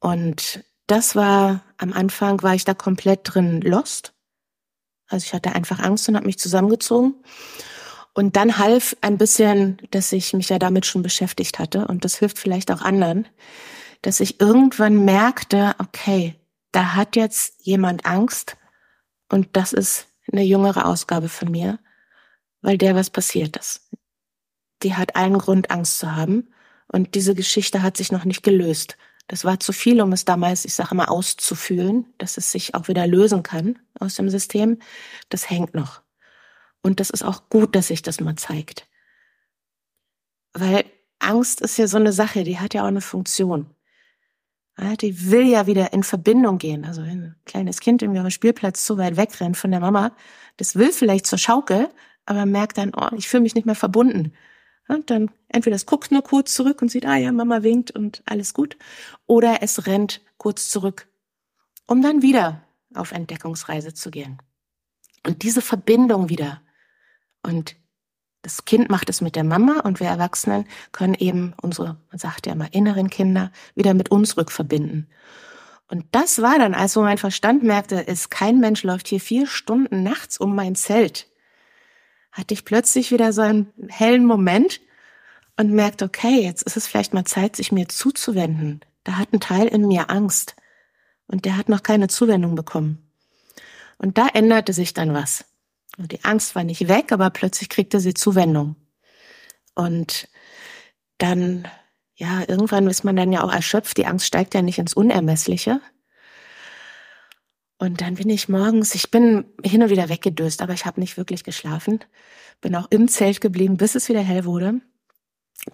Und das war, am Anfang war ich da komplett drin lost. Also ich hatte einfach Angst und habe mich zusammengezogen. Und dann half ein bisschen, dass ich mich ja damit schon beschäftigt hatte. Und das hilft vielleicht auch anderen, dass ich irgendwann merkte, okay, da hat jetzt jemand Angst und das ist eine jüngere Ausgabe von mir, weil der was passiert ist. Die hat allen Grund, Angst zu haben und diese Geschichte hat sich noch nicht gelöst. Das war zu viel, um es damals, ich sage mal, auszufühlen, dass es sich auch wieder lösen kann aus dem System. Das hängt noch. Und das ist auch gut, dass sich das mal zeigt. Weil Angst ist ja so eine Sache, die hat ja auch eine Funktion. Die will ja wieder in Verbindung gehen. Also ein kleines Kind irgendwie auf dem Spielplatz zu weit wegrennt von der Mama, das will vielleicht zur Schaukel, aber merkt dann, oh, ich fühle mich nicht mehr verbunden. Und dann entweder es guckt nur kurz zurück und sieht, ah ja, Mama winkt und alles gut. Oder es rennt kurz zurück, um dann wieder auf Entdeckungsreise zu gehen. Und diese Verbindung wieder. Und das Kind macht es mit der Mama und wir Erwachsenen können eben unsere, man sagt ja immer, inneren Kinder wieder mit uns rückverbinden. Und das war dann, als so mein Verstand merkte, ist kein Mensch läuft hier vier Stunden nachts um mein Zelt hatte ich plötzlich wieder so einen hellen Moment und merkte, okay, jetzt ist es vielleicht mal Zeit, sich mir zuzuwenden. Da hat ein Teil in mir Angst und der hat noch keine Zuwendung bekommen. Und da änderte sich dann was. Und die Angst war nicht weg, aber plötzlich kriegte sie Zuwendung. Und dann, ja, irgendwann ist man dann ja auch erschöpft. Die Angst steigt ja nicht ins Unermessliche. Und dann bin ich morgens, ich bin hin und wieder weggedöst, aber ich habe nicht wirklich geschlafen. Bin auch im Zelt geblieben, bis es wieder hell wurde.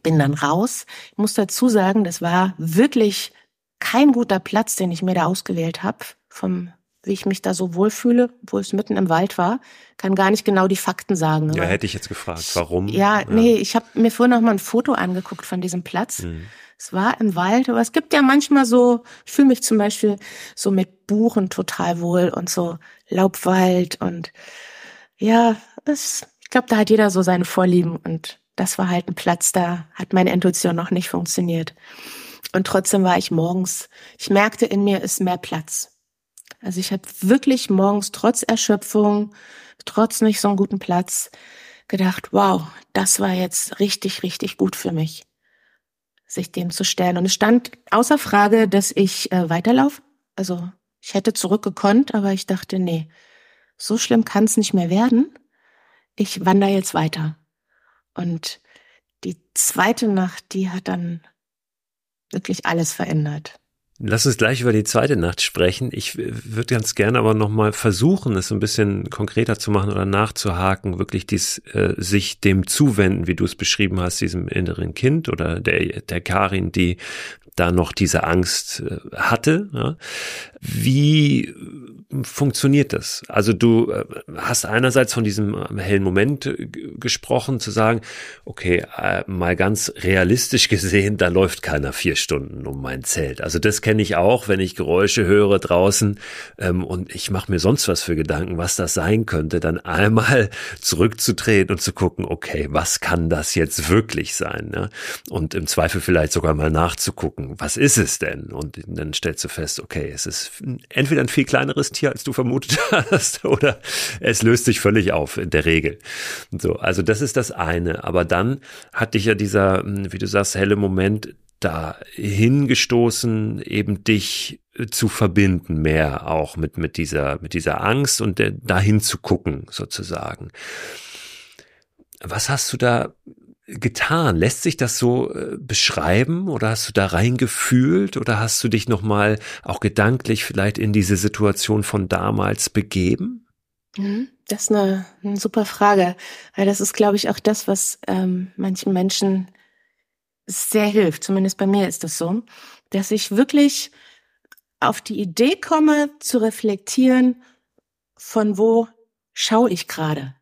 Bin dann raus. Ich muss dazu sagen, das war wirklich kein guter Platz, den ich mir da ausgewählt habe, vom wie ich mich da so wohlfühle, wo es mitten im Wald war, kann gar nicht genau die Fakten sagen. Ja, hätte ich jetzt gefragt, warum? Ja, ja. nee, ich habe mir vorhin noch mal ein Foto angeguckt von diesem Platz. Mhm. Es war im Wald, aber es gibt ja manchmal so, ich fühle mich zum Beispiel so mit Buchen total wohl und so Laubwald und ja, es, ich glaube, da hat jeder so seine Vorlieben und das war halt ein Platz, da hat meine Intuition noch nicht funktioniert. Und trotzdem war ich morgens, ich merkte, in mir ist mehr Platz. Also ich habe wirklich morgens trotz Erschöpfung, trotz nicht so einen guten Platz gedacht, wow, das war jetzt richtig, richtig gut für mich sich dem zu stellen. Und es stand außer Frage, dass ich äh, weiterlaufe. Also ich hätte zurückgekonnt, aber ich dachte, nee, so schlimm kann es nicht mehr werden. Ich wandere jetzt weiter. Und die zweite Nacht, die hat dann wirklich alles verändert. Lass uns gleich über die zweite Nacht sprechen. Ich würde ganz gerne aber nochmal versuchen, es ein bisschen konkreter zu machen oder nachzuhaken, wirklich dies, äh, sich dem zuwenden, wie du es beschrieben hast, diesem inneren Kind oder der, der Karin, die da noch diese Angst äh, hatte. Wie funktioniert das? Also du äh, hast einerseits von diesem äh, hellen Moment äh, gesprochen, zu sagen, okay, mal ganz realistisch gesehen, da läuft keiner vier Stunden um mein Zelt. Also das kenne ich auch, wenn ich Geräusche höre draußen ähm, und ich mache mir sonst was für Gedanken, was das sein könnte, dann einmal zurückzutreten und zu gucken, okay, was kann das jetzt wirklich sein? Ne? Und im Zweifel vielleicht sogar mal nachzugucken, was ist es denn? Und dann stellst du fest, okay, es ist entweder ein viel kleineres Tier, als du vermutet hast, oder es löst sich völlig auf in der Regel. So, also das ist das eine. Aber dann hat dich ja dieser, hm, wie du sagst, helle Moment da hingestoßen, eben dich zu verbinden mehr auch mit, mit dieser, mit dieser Angst und dahin zu gucken sozusagen. Was hast du da getan? Lässt sich das so äh, beschreiben oder hast du da reingefühlt oder hast du dich nochmal auch gedanklich vielleicht in diese Situation von damals begeben? Mhm. Das ist eine, eine super Frage, weil das ist, glaube ich, auch das, was ähm, manchen Menschen sehr hilft. Zumindest bei mir ist das so, dass ich wirklich auf die Idee komme, zu reflektieren, von wo schaue ich gerade?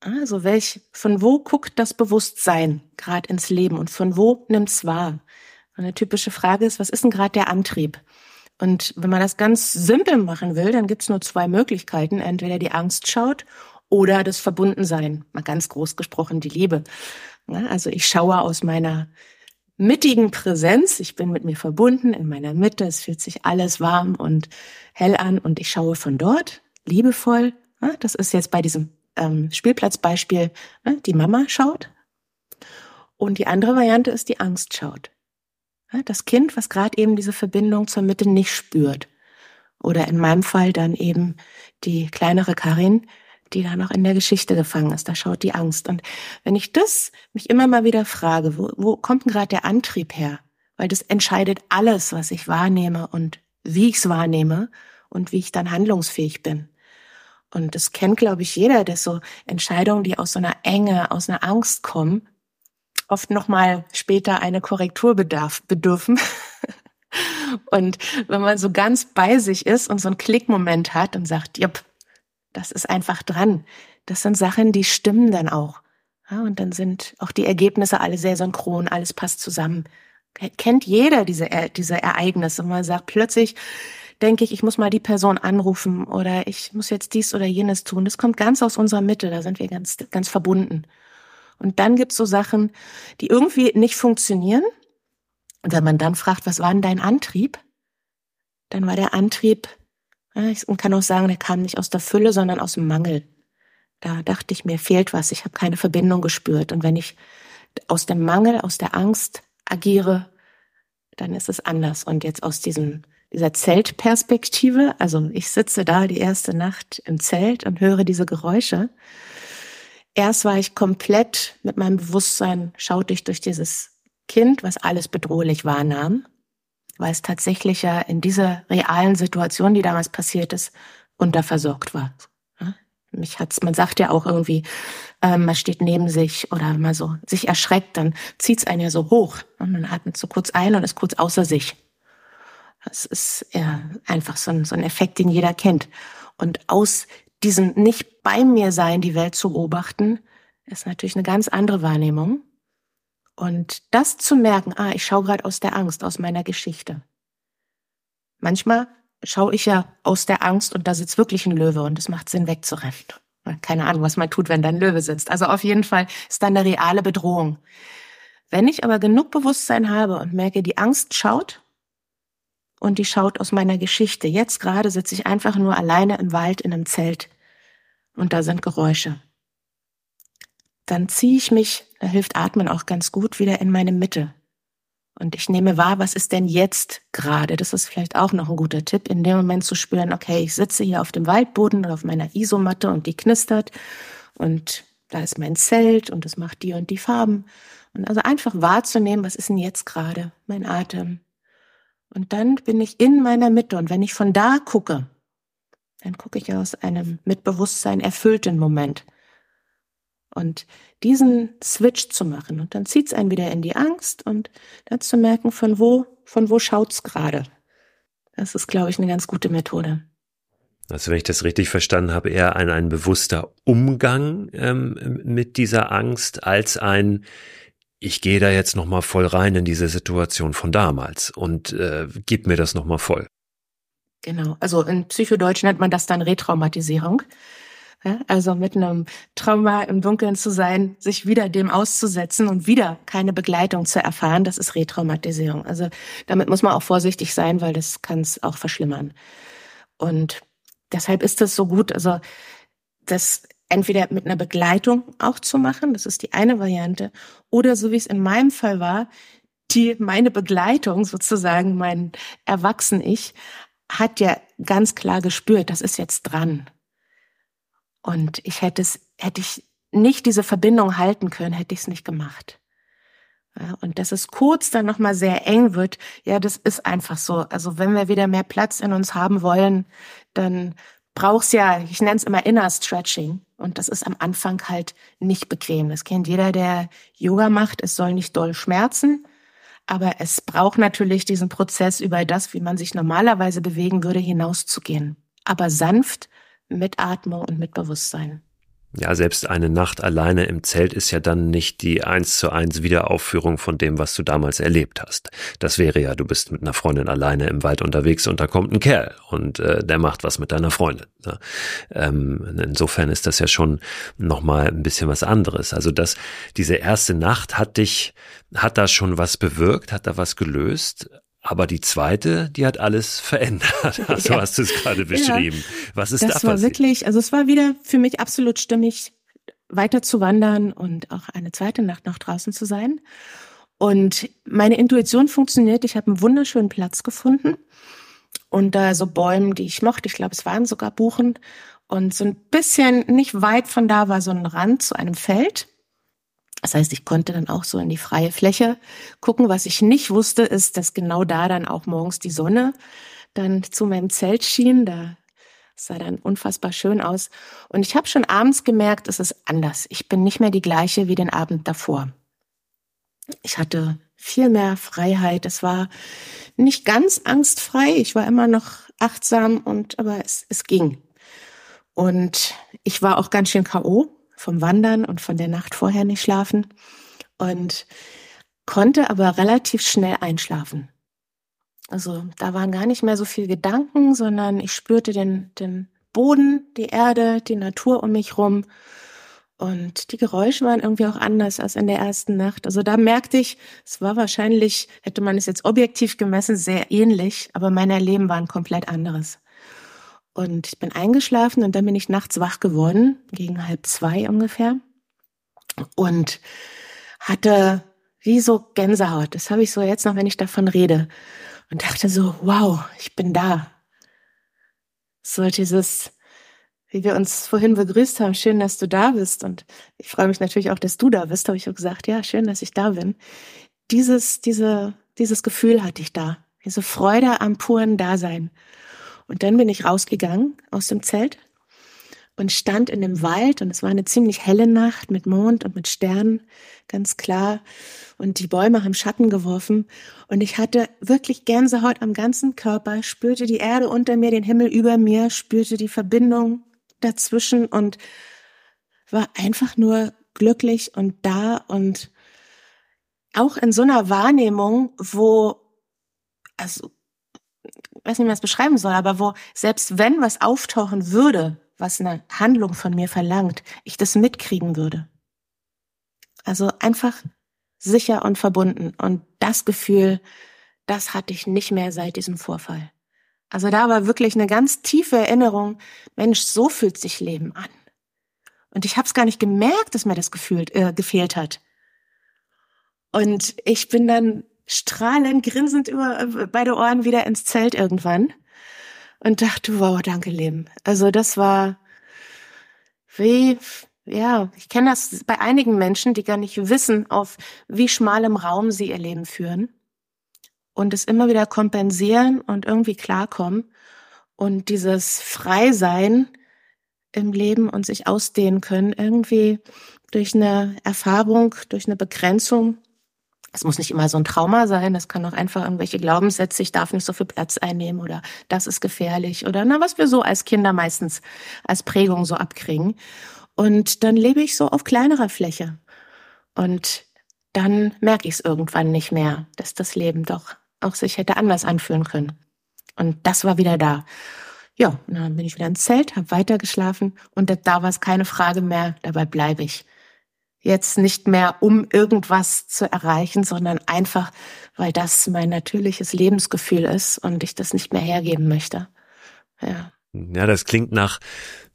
Also welch, von wo guckt das Bewusstsein gerade ins Leben und von wo nimmt's wahr? Eine typische Frage ist, was ist denn gerade der Antrieb? Und wenn man das ganz simpel machen will, dann gibt's nur zwei Möglichkeiten. Entweder die Angst schaut oder das Verbundensein. Mal ganz groß gesprochen, die Liebe. Also ich schaue aus meiner mittigen Präsenz. Ich bin mit mir verbunden in meiner Mitte. Es fühlt sich alles warm und hell an und ich schaue von dort liebevoll. Das ist jetzt bei diesem ähm, Spielplatzbeispiel, ne, die Mama schaut. Und die andere Variante ist, die Angst schaut. Ja, das Kind, was gerade eben diese Verbindung zur Mitte nicht spürt. Oder in meinem Fall dann eben die kleinere Karin, die da noch in der Geschichte gefangen ist. Da schaut die Angst. Und wenn ich das mich immer mal wieder frage, wo, wo kommt denn gerade der Antrieb her? Weil das entscheidet alles, was ich wahrnehme und wie ich es wahrnehme und wie ich dann handlungsfähig bin. Und das kennt, glaube ich, jeder, dass so Entscheidungen, die aus so einer Enge, aus einer Angst kommen, oft nochmal später eine Korrektur bedarf, bedürfen. Und wenn man so ganz bei sich ist und so einen Klickmoment hat und sagt, jupp, das ist einfach dran. Das sind Sachen, die stimmen dann auch. Ja, und dann sind auch die Ergebnisse alle sehr synchron, alles passt zusammen. Kennt jeder diese, diese Ereignisse. Man sagt plötzlich, denke ich, ich muss mal die Person anrufen oder ich muss jetzt dies oder jenes tun. Das kommt ganz aus unserer Mitte, da sind wir ganz, ganz verbunden. Und dann gibt's so Sachen, die irgendwie nicht funktionieren. Und wenn man dann fragt, was war denn dein Antrieb? Dann war der Antrieb, ich kann auch sagen, der kam nicht aus der Fülle, sondern aus dem Mangel. Da dachte ich, mir fehlt was, ich habe keine Verbindung gespürt. Und wenn ich aus dem Mangel, aus der Angst agiere, dann ist es anders. Und jetzt aus diesem, dieser Zeltperspektive, also ich sitze da die erste Nacht im Zelt und höre diese Geräusche Erst war ich komplett mit meinem Bewusstsein, schaute ich durch dieses Kind, was alles bedrohlich wahrnahm, weil es tatsächlich ja in dieser realen Situation, die damals passiert ist, unterversorgt war. Mich hat's, man sagt ja auch irgendwie, ähm, man steht neben sich oder mal so sich erschreckt, dann zieht's einen ja so hoch und man atmet so kurz ein und ist kurz außer sich. Das ist ja einfach so ein, so ein Effekt, den jeder kennt. Und aus diesem nicht bei mir sein, die Welt zu beobachten, ist natürlich eine ganz andere Wahrnehmung. Und das zu merken, ah, ich schaue gerade aus der Angst, aus meiner Geschichte. Manchmal schaue ich ja aus der Angst und da sitzt wirklich ein Löwe und es macht Sinn wegzurennen. Keine Ahnung, was man tut, wenn da ein Löwe sitzt. Also auf jeden Fall ist dann eine reale Bedrohung. Wenn ich aber genug Bewusstsein habe und merke, die Angst schaut, und die schaut aus meiner Geschichte. Jetzt gerade sitze ich einfach nur alleine im Wald in einem Zelt und da sind Geräusche. Dann ziehe ich mich, da hilft Atmen auch ganz gut, wieder in meine Mitte. Und ich nehme wahr, was ist denn jetzt gerade? Das ist vielleicht auch noch ein guter Tipp, in dem Moment zu spüren, okay, ich sitze hier auf dem Waldboden oder auf meiner Isomatte und die knistert und da ist mein Zelt und es macht die und die Farben. Und also einfach wahrzunehmen, was ist denn jetzt gerade? Mein Atem, und dann bin ich in meiner Mitte. Und wenn ich von da gucke, dann gucke ich aus einem mit Bewusstsein erfüllten Moment. Und diesen Switch zu machen. Und dann zieht es einen wieder in die Angst und dann zu merken, von wo, von wo schaut's gerade. Das ist, glaube ich, eine ganz gute Methode. Also wenn ich das richtig verstanden habe, eher ein, ein bewusster Umgang ähm, mit dieser Angst als ein ich gehe da jetzt nochmal voll rein in diese Situation von damals und äh, gib mir das nochmal voll. Genau, also in Psychodeutsch nennt man das dann Retraumatisierung. Ja, also mit einem Trauma im Dunkeln zu sein, sich wieder dem auszusetzen und wieder keine Begleitung zu erfahren, das ist Retraumatisierung. Also damit muss man auch vorsichtig sein, weil das kann es auch verschlimmern. Und deshalb ist das so gut, also das entweder mit einer Begleitung auch zu machen, das ist die eine Variante, oder so wie es in meinem Fall war, die meine Begleitung sozusagen, mein Erwachsen-Ich, hat ja ganz klar gespürt, das ist jetzt dran. Und ich hätte es, hätte ich nicht diese Verbindung halten können, hätte ich es nicht gemacht. Ja, und dass es kurz dann nochmal sehr eng wird, ja, das ist einfach so. Also wenn wir wieder mehr Platz in uns haben wollen, dann brauchst ja, ich nenne es immer Inner Stretching. Und das ist am Anfang halt nicht bequem. Das kennt jeder, der Yoga macht. Es soll nicht doll schmerzen. Aber es braucht natürlich diesen Prozess über das, wie man sich normalerweise bewegen würde, hinauszugehen. Aber sanft mit Atmung und mit Bewusstsein. Ja, selbst eine Nacht alleine im Zelt ist ja dann nicht die eins zu eins Wiederaufführung von dem, was du damals erlebt hast. Das wäre ja, du bist mit einer Freundin alleine im Wald unterwegs und da kommt ein Kerl und äh, der macht was mit deiner Freundin. Ne? Ähm, insofern ist das ja schon nochmal ein bisschen was anderes. Also das, diese erste Nacht hat dich, hat da schon was bewirkt, hat da was gelöst, aber die zweite, die hat alles verändert. Also ja. hast du es gerade beschrieben. Ja. Was ist das da passiert? Das war wirklich, also es war wieder für mich absolut stimmig, weiter zu wandern und auch eine zweite Nacht noch draußen zu sein. Und meine Intuition funktioniert. Ich habe einen wunderschönen Platz gefunden und da so Bäume, die ich mochte. Ich glaube, es waren sogar Buchen. Und so ein bisschen nicht weit von da war so ein Rand zu einem Feld. Das heißt, ich konnte dann auch so in die freie Fläche gucken. Was ich nicht wusste, ist, dass genau da dann auch morgens die Sonne dann zu meinem Zelt schien. Da sah dann unfassbar schön aus. Und ich habe schon abends gemerkt, es ist anders. Ich bin nicht mehr die gleiche wie den Abend davor. Ich hatte viel mehr Freiheit. Es war nicht ganz angstfrei. Ich war immer noch achtsam und, aber es, es ging. Und ich war auch ganz schön K.O. vom Wandern und von der Nacht vorher nicht schlafen und konnte aber relativ schnell einschlafen. Also da waren gar nicht mehr so viel Gedanken, sondern ich spürte den, den Boden, die Erde, die Natur um mich rum. Und die Geräusche waren irgendwie auch anders als in der ersten Nacht. Also da merkte ich, es war wahrscheinlich, hätte man es jetzt objektiv gemessen, sehr ähnlich, aber mein Erleben war ein komplett anderes. Und ich bin eingeschlafen und dann bin ich nachts wach geworden, gegen halb zwei ungefähr. Und hatte wie so Gänsehaut. Das habe ich so jetzt noch, wenn ich davon rede. Und dachte so, wow, ich bin da. So dieses, wie wir uns vorhin begrüßt haben, schön, dass du da bist. Und ich freue mich natürlich auch, dass du da bist, habe ich auch gesagt, ja, schön, dass ich da bin. Dieses, diese, dieses Gefühl hatte ich da. Diese Freude am puren Dasein. Und dann bin ich rausgegangen aus dem Zelt und stand in dem Wald. Und es war eine ziemlich helle Nacht mit Mond und mit Sternen, ganz klar. Und die Bäume haben Schatten geworfen. Und ich hatte wirklich Gänsehaut am ganzen Körper, spürte die Erde unter mir, den Himmel über mir, spürte die Verbindung dazwischen und war einfach nur glücklich und da. Und auch in so einer Wahrnehmung, wo, also, weiß nicht, wie man es beschreiben soll, aber wo selbst wenn was auftauchen würde, was eine Handlung von mir verlangt, ich das mitkriegen würde. Also einfach sicher und verbunden. Und das Gefühl, das hatte ich nicht mehr seit diesem Vorfall. Also da war wirklich eine ganz tiefe Erinnerung, Mensch, so fühlt sich Leben an. Und ich habe es gar nicht gemerkt, dass mir das gefühlt, äh, gefehlt hat. Und ich bin dann strahlend, grinsend über äh, beide Ohren wieder ins Zelt irgendwann und dachte, wow, danke Leben. Also das war wie, ja, ich kenne das bei einigen Menschen, die gar nicht wissen, auf wie schmalem Raum sie ihr Leben führen und es immer wieder kompensieren und irgendwie klarkommen und dieses Freisein im Leben und sich ausdehnen können, irgendwie durch eine Erfahrung, durch eine Begrenzung. Es muss nicht immer so ein Trauma sein, es kann auch einfach irgendwelche Glaubenssätze, ich darf nicht so viel Platz einnehmen oder das ist gefährlich oder na, was wir so als Kinder meistens als Prägung so abkriegen. Und dann lebe ich so auf kleinerer Fläche. Und dann merke ich es irgendwann nicht mehr, dass das Leben doch auch sich hätte anders anfühlen können. Und das war wieder da. Ja, dann bin ich wieder ins Zelt, habe weitergeschlafen und da war es keine Frage mehr, dabei bleibe ich. Jetzt nicht mehr, um irgendwas zu erreichen, sondern einfach, weil das mein natürliches Lebensgefühl ist und ich das nicht mehr hergeben möchte. Ja. Ja, das klingt nach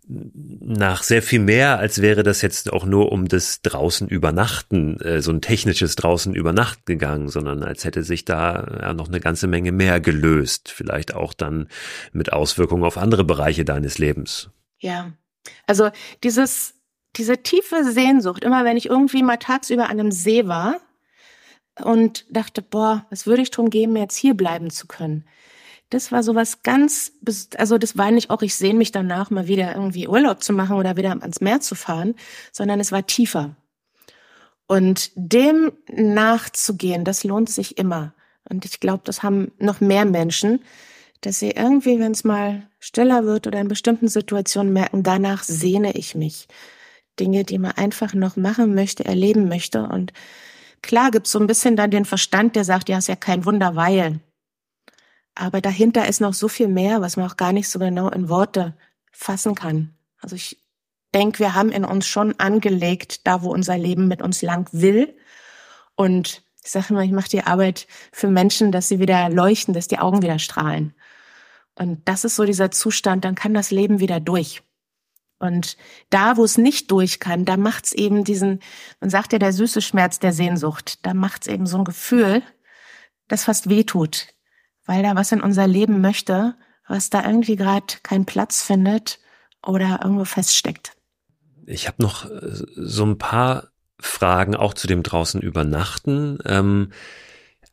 nach sehr viel mehr, als wäre das jetzt auch nur um das draußen übernachten, äh, so ein technisches draußen übernachten gegangen, sondern als hätte sich da noch eine ganze Menge mehr gelöst, vielleicht auch dann mit Auswirkungen auf andere Bereiche deines Lebens. Ja, also dieses, diese tiefe Sehnsucht, immer wenn ich irgendwie mal tagsüber an einem See war und dachte, boah, was würde ich drum geben, jetzt hier bleiben zu können das war sowas ganz, also das war nicht auch, ich sehne mich danach mal wieder irgendwie Urlaub zu machen oder wieder ans Meer zu fahren, sondern es war tiefer. Und dem nachzugehen, das lohnt sich immer. Und ich glaube, das haben noch mehr Menschen, dass sie irgendwie, wenn es mal stiller wird oder in bestimmten Situationen merken, danach sehne ich mich. Dinge, die man einfach noch machen möchte, erleben möchte. Und klar gibt's so ein bisschen dann den Verstand, der sagt, ja, ist ja kein Wunder, weil. Aber dahinter ist noch so viel mehr, was man auch gar nicht so genau in Worte fassen kann. Also ich denke, wir haben in uns schon angelegt, da wo unser Leben mit uns lang will. Und ich sage immer, ich mache die Arbeit für Menschen, dass sie wieder leuchten, dass die Augen wieder strahlen. Und das ist so dieser Zustand, dann kann das Leben wieder durch. Und da, wo es nicht durch kann, da macht's eben diesen, man sagt ja der süße Schmerz der Sehnsucht, da macht's eben so ein Gefühl, das fast weh tut, weil da was in unser Leben möchte, was da irgendwie gerade keinen Platz findet oder irgendwo feststeckt. Ich habe noch äh, so ein paar Fragen auch zu dem draußen übernachten. Ähm,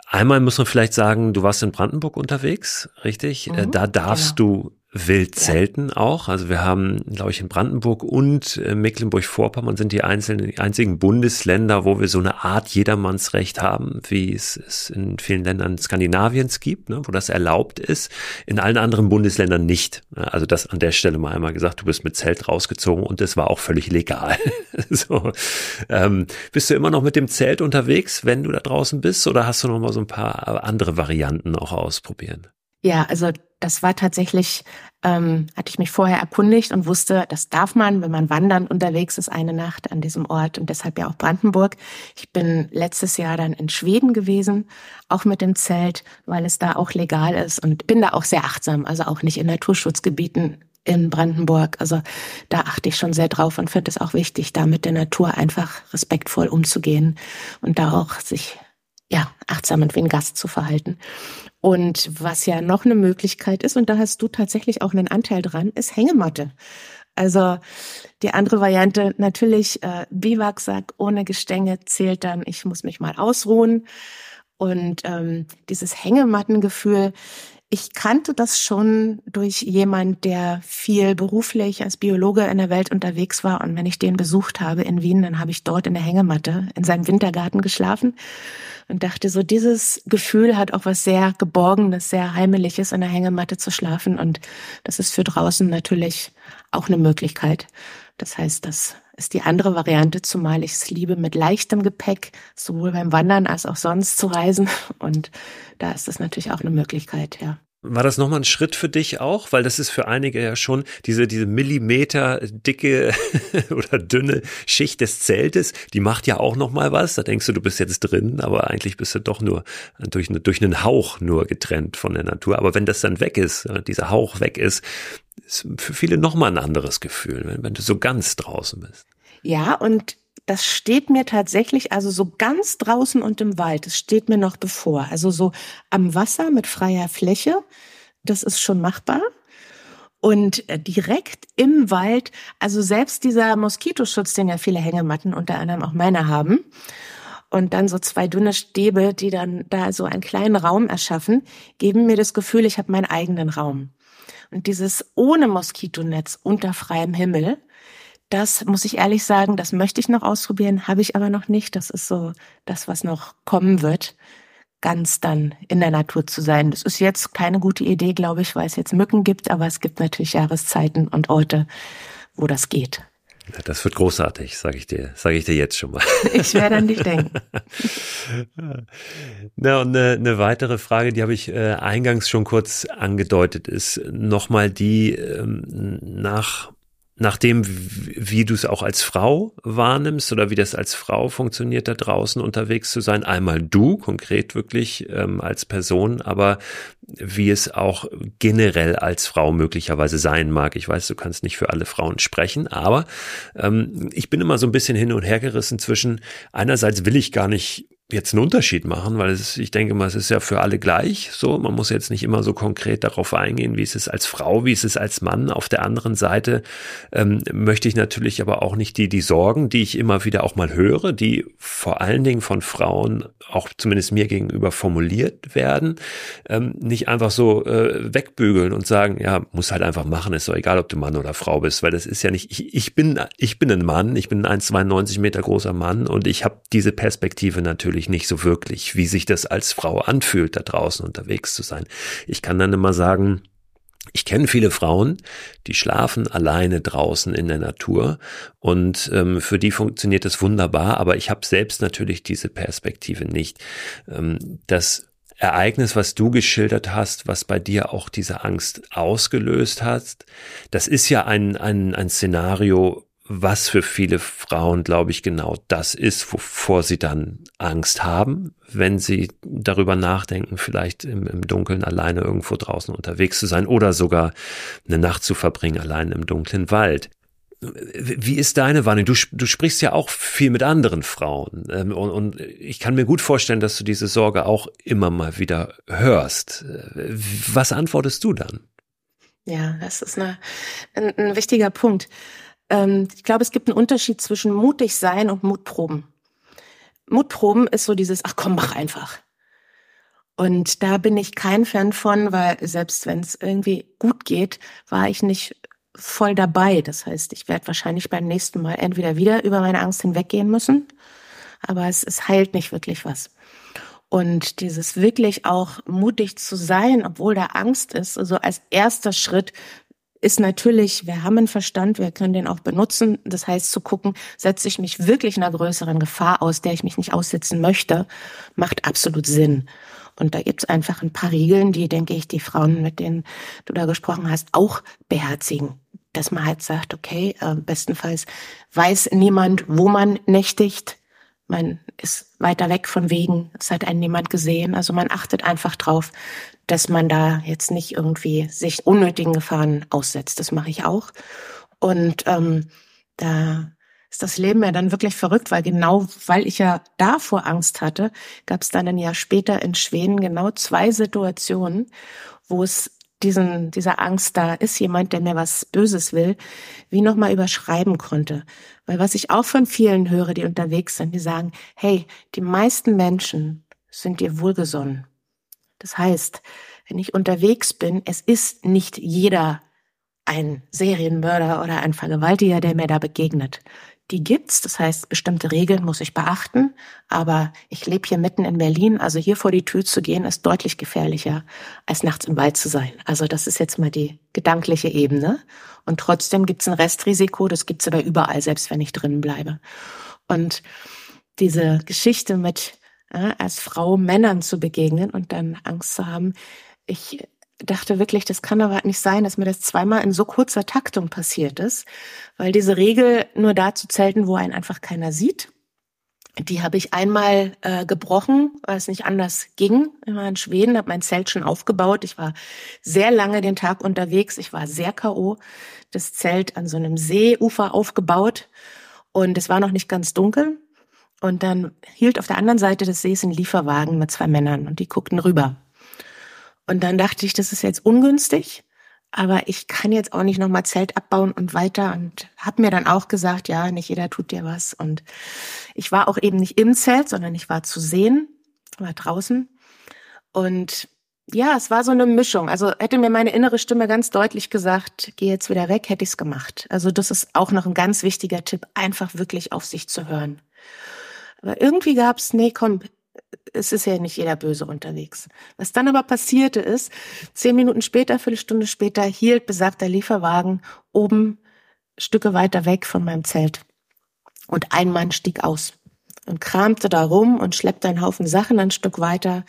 einmal muss man vielleicht sagen, du warst in Brandenburg unterwegs, richtig? Äh, mhm, da darfst genau. du Wildzelten ja. auch. Also wir haben, glaube ich, in Brandenburg und äh, Mecklenburg-Vorpommern sind die einzelnen, die einzigen Bundesländer, wo wir so eine Art Jedermannsrecht haben, wie es es in vielen Ländern Skandinaviens gibt, ne, wo das erlaubt ist. In allen anderen Bundesländern nicht. Also das an der Stelle mal einmal gesagt, du bist mit Zelt rausgezogen und das war auch völlig legal. so, ähm, bist du immer noch mit dem Zelt unterwegs, wenn du da draußen bist, oder hast du noch mal so ein paar andere Varianten auch ausprobieren? Ja, also das war tatsächlich, ähm, hatte ich mich vorher erkundigt und wusste, das darf man, wenn man wandernd unterwegs ist, eine Nacht an diesem Ort und deshalb ja auch Brandenburg. Ich bin letztes Jahr dann in Schweden gewesen, auch mit dem Zelt, weil es da auch legal ist und bin da auch sehr achtsam, also auch nicht in Naturschutzgebieten in Brandenburg. Also da achte ich schon sehr drauf und finde es auch wichtig, da mit der Natur einfach respektvoll umzugehen und da auch sich ja, achtsam und wie ein Gast zu verhalten. Und was ja noch eine Möglichkeit ist, und da hast du tatsächlich auch einen Anteil dran, ist Hängematte. Also die andere Variante natürlich äh, Biwaksack ohne Gestänge zählt dann, ich muss mich mal ausruhen. Und ähm, dieses Hängemattengefühl, ich kannte das schon durch jemand, der viel beruflich als Biologe in der Welt unterwegs war. Und wenn ich den besucht habe in Wien, dann habe ich dort in der Hängematte in seinem Wintergarten geschlafen und dachte so, dieses Gefühl hat auch was sehr Geborgenes, sehr Heimeliges in der Hängematte zu schlafen. Und das ist für draußen natürlich auch eine Möglichkeit. Das heißt, das ist die andere Variante, zumal ich es liebe, mit leichtem Gepäck sowohl beim Wandern als auch sonst zu reisen. Und da ist das natürlich auch eine Möglichkeit, ja. War das nochmal ein Schritt für dich auch? Weil das ist für einige ja schon diese, diese Millimeter dicke oder dünne Schicht des Zeltes, die macht ja auch nochmal was. Da denkst du, du bist jetzt drin, aber eigentlich bist du doch nur durch, durch einen Hauch nur getrennt von der Natur. Aber wenn das dann weg ist, dieser Hauch weg ist, ist für viele nochmal ein anderes Gefühl, wenn, wenn du so ganz draußen bist. Ja, und das steht mir tatsächlich, also so ganz draußen und im Wald, das steht mir noch bevor. Also so am Wasser mit freier Fläche, das ist schon machbar. Und äh, direkt im Wald, also selbst dieser Moskitoschutz, den ja viele Hängematten, unter anderem auch meine haben, und dann so zwei dünne Stäbe, die dann da so einen kleinen Raum erschaffen, geben mir das Gefühl, ich habe meinen eigenen Raum. Und dieses ohne Moskitonetz unter freiem Himmel, das muss ich ehrlich sagen, das möchte ich noch ausprobieren, habe ich aber noch nicht. Das ist so das, was noch kommen wird, ganz dann in der Natur zu sein. Das ist jetzt keine gute Idee, glaube ich, weil es jetzt Mücken gibt, aber es gibt natürlich Jahreszeiten und Orte, wo das geht. Das wird großartig, sage ich dir, sage ich dir jetzt schon mal. Ich werde an dich denken. Na, und eine, eine weitere Frage, die habe ich äh, eingangs schon kurz angedeutet, ist nochmal die ähm, nach nachdem, wie du es auch als Frau wahrnimmst oder wie das als Frau funktioniert, da draußen unterwegs zu sein. Einmal du, konkret wirklich ähm, als Person, aber wie es auch generell als Frau möglicherweise sein mag. Ich weiß, du kannst nicht für alle Frauen sprechen, aber ähm, ich bin immer so ein bisschen hin und her gerissen zwischen, einerseits will ich gar nicht jetzt einen Unterschied machen, weil es, ich denke mal, es ist ja für alle gleich. So, man muss jetzt nicht immer so konkret darauf eingehen, wie es ist als Frau, wie es ist als Mann. Auf der anderen Seite ähm, möchte ich natürlich aber auch nicht die die Sorgen, die ich immer wieder auch mal höre, die vor allen Dingen von Frauen auch zumindest mir gegenüber formuliert werden, ähm, nicht einfach so äh, wegbügeln und sagen, ja, muss halt einfach machen, ist doch egal, ob du Mann oder Frau bist, weil das ist ja nicht. Ich, ich bin ich bin ein Mann, ich bin ein 1,92 Meter großer Mann und ich habe diese Perspektive natürlich natürlich nicht so wirklich, wie sich das als Frau anfühlt, da draußen unterwegs zu sein. Ich kann dann immer sagen, ich kenne viele Frauen, die schlafen alleine draußen in der Natur und ähm, für die funktioniert das wunderbar, aber ich habe selbst natürlich diese Perspektive nicht. Ähm, das Ereignis, was du geschildert hast, was bei dir auch diese Angst ausgelöst hat, das ist ja ein, ein, ein Szenario, was für viele Frauen, glaube ich, genau das ist, wovor sie dann Angst haben, wenn sie darüber nachdenken, vielleicht im, im, Dunkeln alleine irgendwo draußen unterwegs zu sein oder sogar eine Nacht zu verbringen, allein im dunklen Wald. Wie ist deine Wahrnehmung? Du, du sprichst ja auch viel mit anderen Frauen ähm, und, und ich kann mir gut vorstellen, dass du diese Sorge auch immer mal wieder hörst. Was antwortest du dann? Ja, das ist eine, ein, ein wichtiger Punkt ähm, ich glaube, es gibt einen Unterschied zwischen mutig sein und Mutproben. Mutproben ist so dieses, ach komm, mach einfach. Und da bin ich kein Fan von, weil selbst wenn es irgendwie gut geht, war ich nicht voll dabei. Das heißt, ich werde wahrscheinlich beim nächsten Mal entweder wieder über meine Angst hinweggehen müssen, aber es, es heilt nicht wirklich was. Und dieses wirklich auch mutig zu sein, obwohl da Angst ist, also als erster Schritt ist natürlich, wir haben einen Verstand, wir können den auch benutzen. Das heißt, zu gucken, setze ich mich wirklich einer größeren Gefahr aus, der ich mich nicht aussetzen möchte, macht absolut Sinn. Und da gibt's einfach ein paar Regeln, die, denke ich, die Frauen, mit denen du da gesprochen hast, auch beherzigen. Dass man halt sagt, okay, äh, bestenfalls weiß niemand, wo man nächtigt. Man ist weiter weg von Wegen, es hat einen niemand gesehen. Also man achtet einfach drauf, dass man da jetzt nicht irgendwie sich unnötigen Gefahren aussetzt. Das mache ich auch. Und ähm, da ist das Leben ja dann wirklich verrückt, weil genau, weil ich ja davor Angst hatte, gab es dann ein Jahr später in Schweden genau zwei Situationen, wo es diesen, dieser Angst da ist, jemand, der mir was Böses will, wie nochmal überschreiben konnte. Weil was ich auch von vielen höre, die unterwegs sind, die sagen, hey, die meisten Menschen sind dir wohlgesonnen. Das heißt, wenn ich unterwegs bin, es ist nicht jeder ein Serienmörder oder ein Vergewaltiger, der mir da begegnet die gibt's. Das heißt, bestimmte Regeln muss ich beachten. Aber ich lebe hier mitten in Berlin. Also hier vor die Tür zu gehen, ist deutlich gefährlicher, als nachts im Wald zu sein. Also das ist jetzt mal die gedankliche Ebene. Und trotzdem gibt's ein Restrisiko. Das gibt's aber überall, selbst wenn ich drinnen bleibe. Und diese Geschichte mit äh, als Frau Männern zu begegnen und dann Angst zu haben, ich dachte wirklich, das kann aber nicht sein, dass mir das zweimal in so kurzer Taktung passiert ist, weil diese Regel nur dazu zelten, wo einen einfach keiner sieht. Die habe ich einmal äh, gebrochen, weil es nicht anders ging. Ich war in Schweden, habe mein Zelt schon aufgebaut. Ich war sehr lange den Tag unterwegs. Ich war sehr KO. Das Zelt an so einem Seeufer aufgebaut und es war noch nicht ganz dunkel. Und dann hielt auf der anderen Seite des Sees ein Lieferwagen mit zwei Männern und die guckten rüber. Und dann dachte ich, das ist jetzt ungünstig, aber ich kann jetzt auch nicht nochmal Zelt abbauen und weiter und habe mir dann auch gesagt, ja, nicht jeder tut dir was. Und ich war auch eben nicht im Zelt, sondern ich war zu sehen, war draußen. Und ja, es war so eine Mischung. Also hätte mir meine innere Stimme ganz deutlich gesagt, geh jetzt wieder weg, hätte ich's gemacht. Also das ist auch noch ein ganz wichtiger Tipp, einfach wirklich auf sich zu hören. Aber irgendwie gab's, nee, komm, es ist ja nicht jeder böse unterwegs. Was dann aber passierte ist, zehn Minuten später, Viertelstunde später, hielt besagter Lieferwagen oben Stücke weiter weg von meinem Zelt. Und ein Mann stieg aus und kramte da rum und schleppte einen Haufen Sachen ein Stück weiter.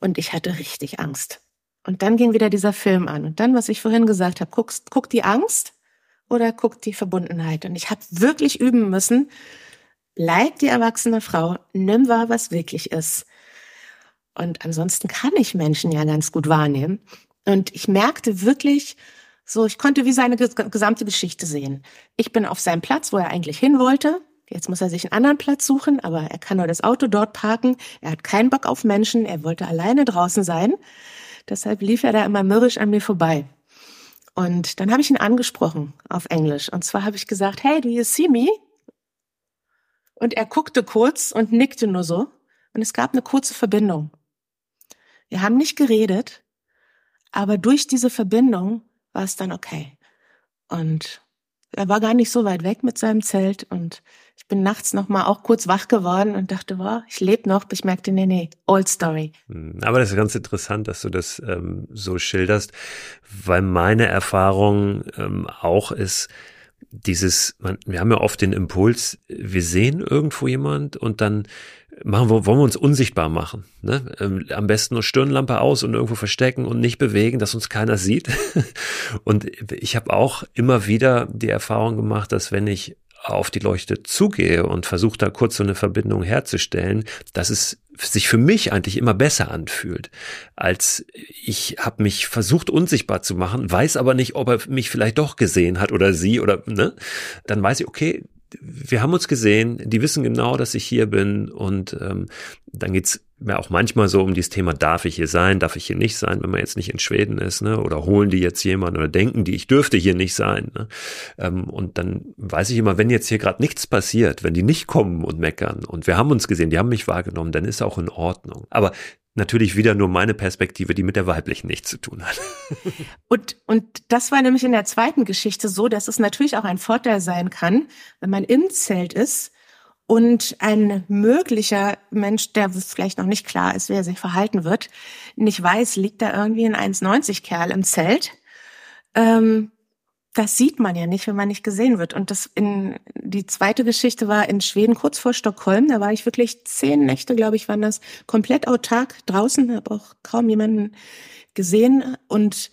Und ich hatte richtig Angst. Und dann ging wieder dieser Film an. Und dann, was ich vorhin gesagt habe, guckst, guck die Angst oder guck die Verbundenheit. Und ich habe wirklich üben müssen, bleib die erwachsene Frau, nimm wahr, was wirklich ist. Und ansonsten kann ich Menschen ja ganz gut wahrnehmen. Und ich merkte wirklich, so, ich konnte wie seine gesamte Geschichte sehen. Ich bin auf seinem Platz, wo er eigentlich hin wollte. Jetzt muss er sich einen anderen Platz suchen, aber er kann nur das Auto dort parken. Er hat keinen Bock auf Menschen. Er wollte alleine draußen sein. Deshalb lief er da immer mürrisch an mir vorbei. Und dann habe ich ihn angesprochen auf Englisch. Und zwar habe ich gesagt, hey, do you see me? Und er guckte kurz und nickte nur so. Und es gab eine kurze Verbindung. Wir haben nicht geredet, aber durch diese Verbindung war es dann okay. Und er war gar nicht so weit weg mit seinem Zelt und ich bin nachts noch mal auch kurz wach geworden und dachte, wow, ich lebe noch, ich merkte, nee, nee, old story. Hm, aber das ist ganz interessant, dass du das ähm, so schilderst, weil meine Erfahrung ähm, auch ist, dieses, man, wir haben ja oft den Impuls, wir sehen irgendwo jemand und dann machen wir, wollen wir uns unsichtbar machen. Ne? Ähm, am besten nur Stirnlampe aus und irgendwo verstecken und nicht bewegen, dass uns keiner sieht. und ich habe auch immer wieder die Erfahrung gemacht, dass wenn ich auf die Leuchte zugehe und versuche da kurz so eine Verbindung herzustellen, dass es sich für mich eigentlich immer besser anfühlt, als ich habe mich versucht unsichtbar zu machen, weiß aber nicht, ob er mich vielleicht doch gesehen hat oder sie oder ne, dann weiß ich, okay, wir haben uns gesehen, die wissen genau, dass ich hier bin und ähm, dann geht's mir auch manchmal so um dieses Thema, darf ich hier sein, darf ich hier nicht sein, wenn man jetzt nicht in Schweden ist, ne? Oder holen die jetzt jemanden oder denken die, ich dürfte hier nicht sein. Ne? Ähm, und dann weiß ich immer, wenn jetzt hier gerade nichts passiert, wenn die nicht kommen und meckern und wir haben uns gesehen, die haben mich wahrgenommen, dann ist auch in Ordnung. Aber natürlich wieder nur meine Perspektive, die mit der weiblichen nichts zu tun hat. Und, und das war nämlich in der zweiten Geschichte so, dass es natürlich auch ein Vorteil sein kann, wenn man im Zelt ist und ein möglicher Mensch, der vielleicht noch nicht klar ist, wie er sich verhalten wird, nicht weiß, liegt da irgendwie ein 1,90 Kerl im Zelt. Ähm, das sieht man ja nicht, wenn man nicht gesehen wird. Und das in die zweite Geschichte war in Schweden kurz vor Stockholm. Da war ich wirklich zehn Nächte, glaube ich, waren das komplett autark draußen, habe auch kaum jemanden gesehen. Und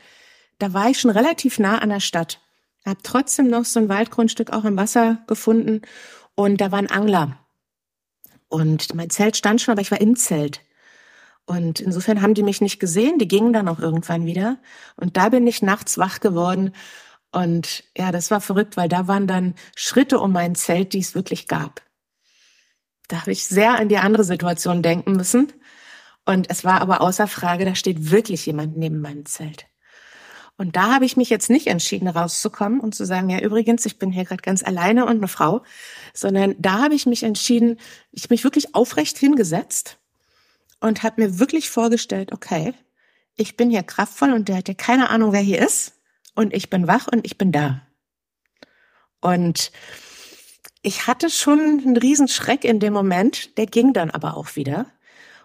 da war ich schon relativ nah an der Stadt. Hab trotzdem noch so ein Waldgrundstück auch im Wasser gefunden und da waren Angler. Und mein Zelt stand schon, aber ich war im Zelt. Und insofern haben die mich nicht gesehen, die gingen dann auch irgendwann wieder. Und da bin ich nachts wach geworden und ja, das war verrückt, weil da waren dann Schritte um mein Zelt, die es wirklich gab. Da habe ich sehr an die andere Situation denken müssen. Und es war aber außer Frage, da steht wirklich jemand neben meinem Zelt. Und da habe ich mich jetzt nicht entschieden, rauszukommen und zu sagen, ja, übrigens, ich bin hier gerade ganz alleine und eine Frau, sondern da habe ich mich entschieden, ich mich wirklich aufrecht hingesetzt und habe mir wirklich vorgestellt, okay, ich bin hier kraftvoll und der hat ja keine Ahnung, wer hier ist und ich bin wach und ich bin da. Und ich hatte schon einen Riesenschreck in dem Moment, der ging dann aber auch wieder.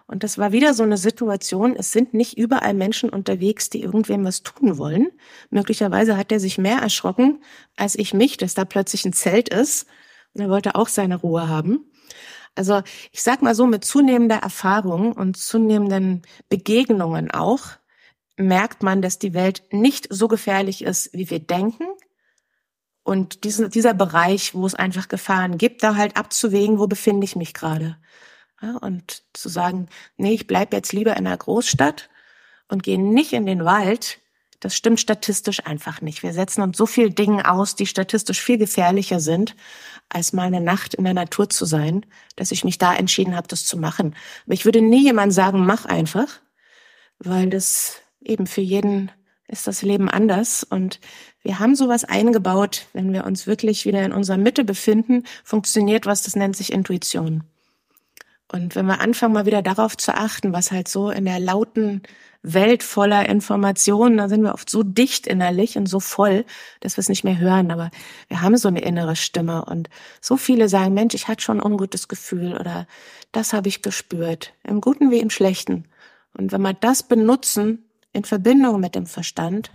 Und das war wieder so eine Situation, es sind nicht überall Menschen unterwegs, die irgendwem was tun wollen. Möglicherweise hat er sich mehr erschrocken als ich mich, dass da plötzlich ein Zelt ist. Und er wollte auch seine Ruhe haben. Also ich sag mal so, mit zunehmender Erfahrung und zunehmenden Begegnungen auch, merkt man, dass die Welt nicht so gefährlich ist, wie wir denken. Und diesen, dieser Bereich, wo es einfach Gefahren gibt, da halt abzuwägen, wo befinde ich mich gerade. Ja, und zu sagen, nee, ich bleib jetzt lieber in einer Großstadt und gehe nicht in den Wald, das stimmt statistisch einfach nicht. Wir setzen uns so viel Dingen aus, die statistisch viel gefährlicher sind, als mal eine Nacht in der Natur zu sein, dass ich mich da entschieden habe, das zu machen. Aber ich würde nie jemand sagen, mach einfach, weil das eben für jeden ist das Leben anders. Und wir haben sowas eingebaut, wenn wir uns wirklich wieder in unserer Mitte befinden, funktioniert was, das nennt sich Intuition. Und wenn wir anfangen, mal wieder darauf zu achten, was halt so in der lauten Welt voller Informationen, da sind wir oft so dicht innerlich und so voll, dass wir es nicht mehr hören. Aber wir haben so eine innere Stimme und so viele sagen, Mensch, ich hatte schon ein ungutes Gefühl oder das habe ich gespürt, im Guten wie im Schlechten. Und wenn wir das benutzen, in Verbindung mit dem Verstand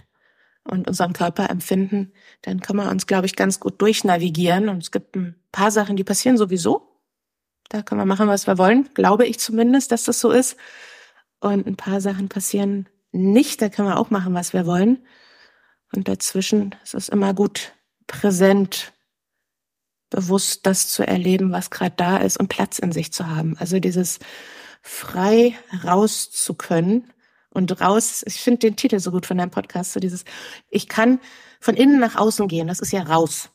und unserem Körper empfinden, dann kann man uns, glaube ich, ganz gut durchnavigieren. Und es gibt ein paar Sachen, die passieren sowieso. Da können wir machen, was wir wollen. Glaube ich zumindest, dass das so ist. Und ein paar Sachen passieren nicht. Da können wir auch machen, was wir wollen. Und dazwischen ist es immer gut, präsent, bewusst das zu erleben, was gerade da ist und Platz in sich zu haben. Also dieses frei raus zu können und raus. Ich finde den Titel so gut von deinem Podcast, so dieses, ich kann von innen nach außen gehen, das ist ja raus.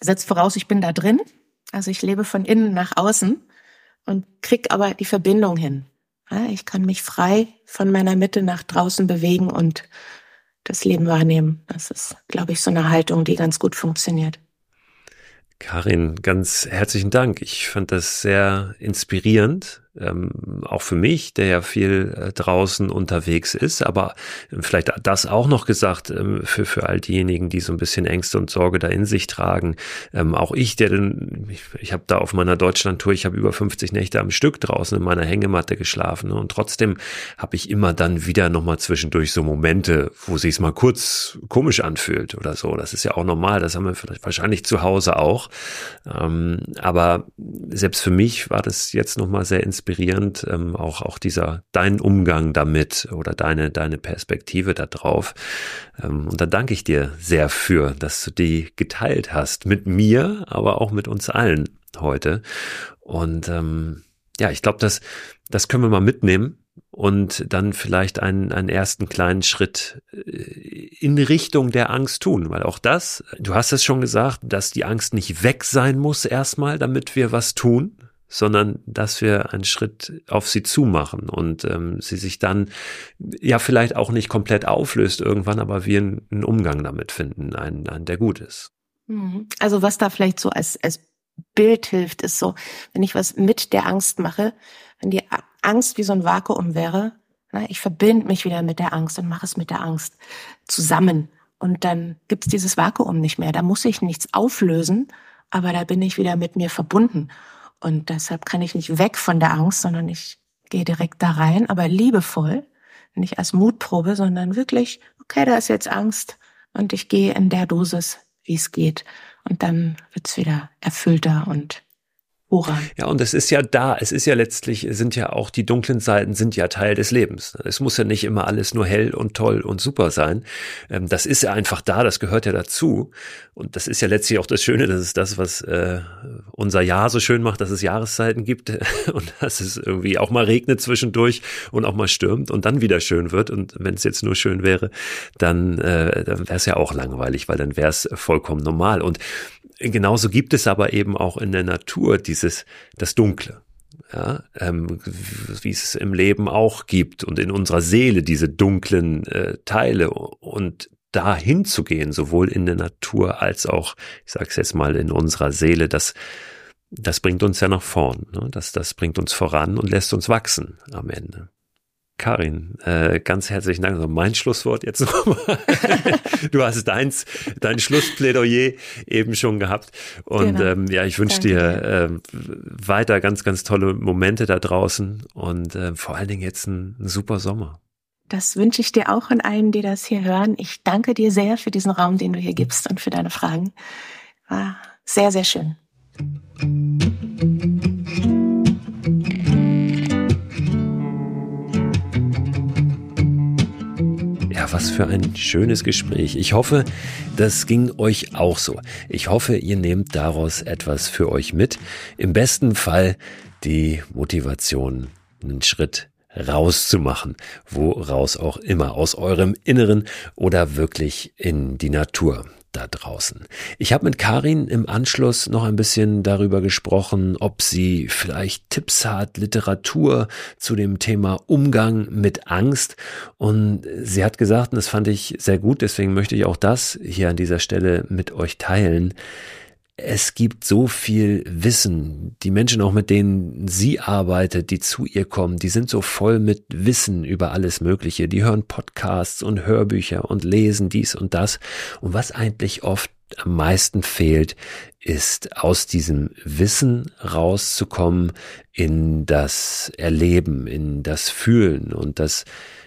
Setzt voraus, ich bin da drin, also ich lebe von innen nach außen und krieg aber die Verbindung hin. Ich kann mich frei von meiner Mitte nach draußen bewegen und das Leben wahrnehmen. Das ist, glaube ich, so eine Haltung, die ganz gut funktioniert. Karin, ganz herzlichen Dank. Ich fand das sehr inspirierend, ähm, auch für mich, der ja viel äh, draußen unterwegs ist, aber äh, vielleicht das auch noch gesagt ähm, für, für all diejenigen, die so ein bisschen Ängste und Sorge da in sich tragen. Ähm, auch ich, der denn, ich, ich habe da auf meiner Deutschlandtour, ich habe über 50 Nächte am Stück draußen in meiner Hängematte geschlafen ne? und trotzdem habe ich immer dann wieder nochmal zwischendurch so Momente, wo sich es mal kurz komisch anfühlt oder so. Das ist ja auch normal, das haben wir vielleicht wahrscheinlich zu Hause auch. Ähm, aber selbst für mich war das jetzt nochmal sehr inspirierend inspirierend, ähm, auch, auch dieser, dein Umgang damit oder deine, deine Perspektive da drauf. Ähm, und da danke ich dir sehr für, dass du die geteilt hast mit mir, aber auch mit uns allen heute. Und ähm, ja, ich glaube, das, das können wir mal mitnehmen und dann vielleicht einen, einen ersten kleinen Schritt äh, in Richtung der Angst tun, weil auch das, du hast es schon gesagt, dass die Angst nicht weg sein muss erstmal, damit wir was tun, sondern dass wir einen Schritt auf sie zumachen und ähm, sie sich dann ja vielleicht auch nicht komplett auflöst irgendwann, aber wir einen, Umgang damit finden, einen, einen, der gut ist. Mhm. Also was da vielleicht so als, als Bild hilft, ist so, wenn ich was mit der Angst mache, wenn die Angst wie so ein Vakuum wäre, na, ich verbinde mich wieder mit der Angst und mache es mit der Angst zusammen. Und dann gibt's dieses Vakuum nicht mehr. Da muss ich nichts auflösen, aber da bin ich wieder mit mir verbunden. Und deshalb kann ich nicht weg von der Angst, sondern ich gehe direkt da rein, aber liebevoll, nicht als Mutprobe, sondern wirklich, okay, da ist jetzt Angst und ich gehe in der Dosis, wie es geht. Und dann wird's wieder erfüllter und Uran. Ja, und es ist ja da, es ist ja letztlich, sind ja auch die dunklen Seiten sind ja Teil des Lebens. Es muss ja nicht immer alles nur hell und toll und super sein. Ähm, das ist ja einfach da, das gehört ja dazu. Und das ist ja letztlich auch das Schöne, das ist das, was äh, unser Jahr so schön macht, dass es Jahreszeiten gibt und dass es irgendwie auch mal regnet zwischendurch und auch mal stürmt und dann wieder schön wird. Und wenn es jetzt nur schön wäre, dann, äh, dann wäre es ja auch langweilig, weil dann wäre es vollkommen normal. Und genauso gibt es aber eben auch in der Natur dieses, das Dunkle. Ja, ähm, wie es im Leben auch gibt und in unserer Seele diese dunklen äh, Teile und da hinzugehen, sowohl in der Natur als auch, ich sage es jetzt mal, in unserer Seele, das, das bringt uns ja nach vorn. Ne? Das, das bringt uns voran und lässt uns wachsen am Ende. Karin, äh, ganz herzlichen Dank. Also mein Schlusswort jetzt nochmal. du hast deins, dein Schlussplädoyer eben schon gehabt. Und genau. ähm, ja, ich wünsche dir äh, weiter ganz, ganz tolle Momente da draußen und äh, vor allen Dingen jetzt einen, einen super Sommer. Das wünsche ich dir auch und allen, die das hier hören. Ich danke dir sehr für diesen Raum, den du hier gibst und für deine Fragen. War sehr, sehr schön. Was für ein schönes Gespräch. Ich hoffe, das ging euch auch so. Ich hoffe, ihr nehmt daraus etwas für euch mit. Im besten Fall die Motivation, einen Schritt rauszumachen, woraus auch immer, aus eurem Inneren oder wirklich in die Natur da draußen. Ich habe mit Karin im Anschluss noch ein bisschen darüber gesprochen, ob sie vielleicht Tipps hat, Literatur zu dem Thema Umgang mit Angst. Und sie hat gesagt, und das fand ich sehr gut, deswegen möchte ich auch das hier an dieser Stelle mit euch teilen es gibt so viel Wissen. Die Menschen, auch mit denen sie arbeitet, die zu ihr kommen, die sind so voll mit Wissen über alles Mögliche. Die hören Podcasts und Hörbücher und lesen dies und das. Und was eigentlich oft am meisten fehlt, ist aus diesem Wissen rauszukommen in das Erleben, in das Fühlen und das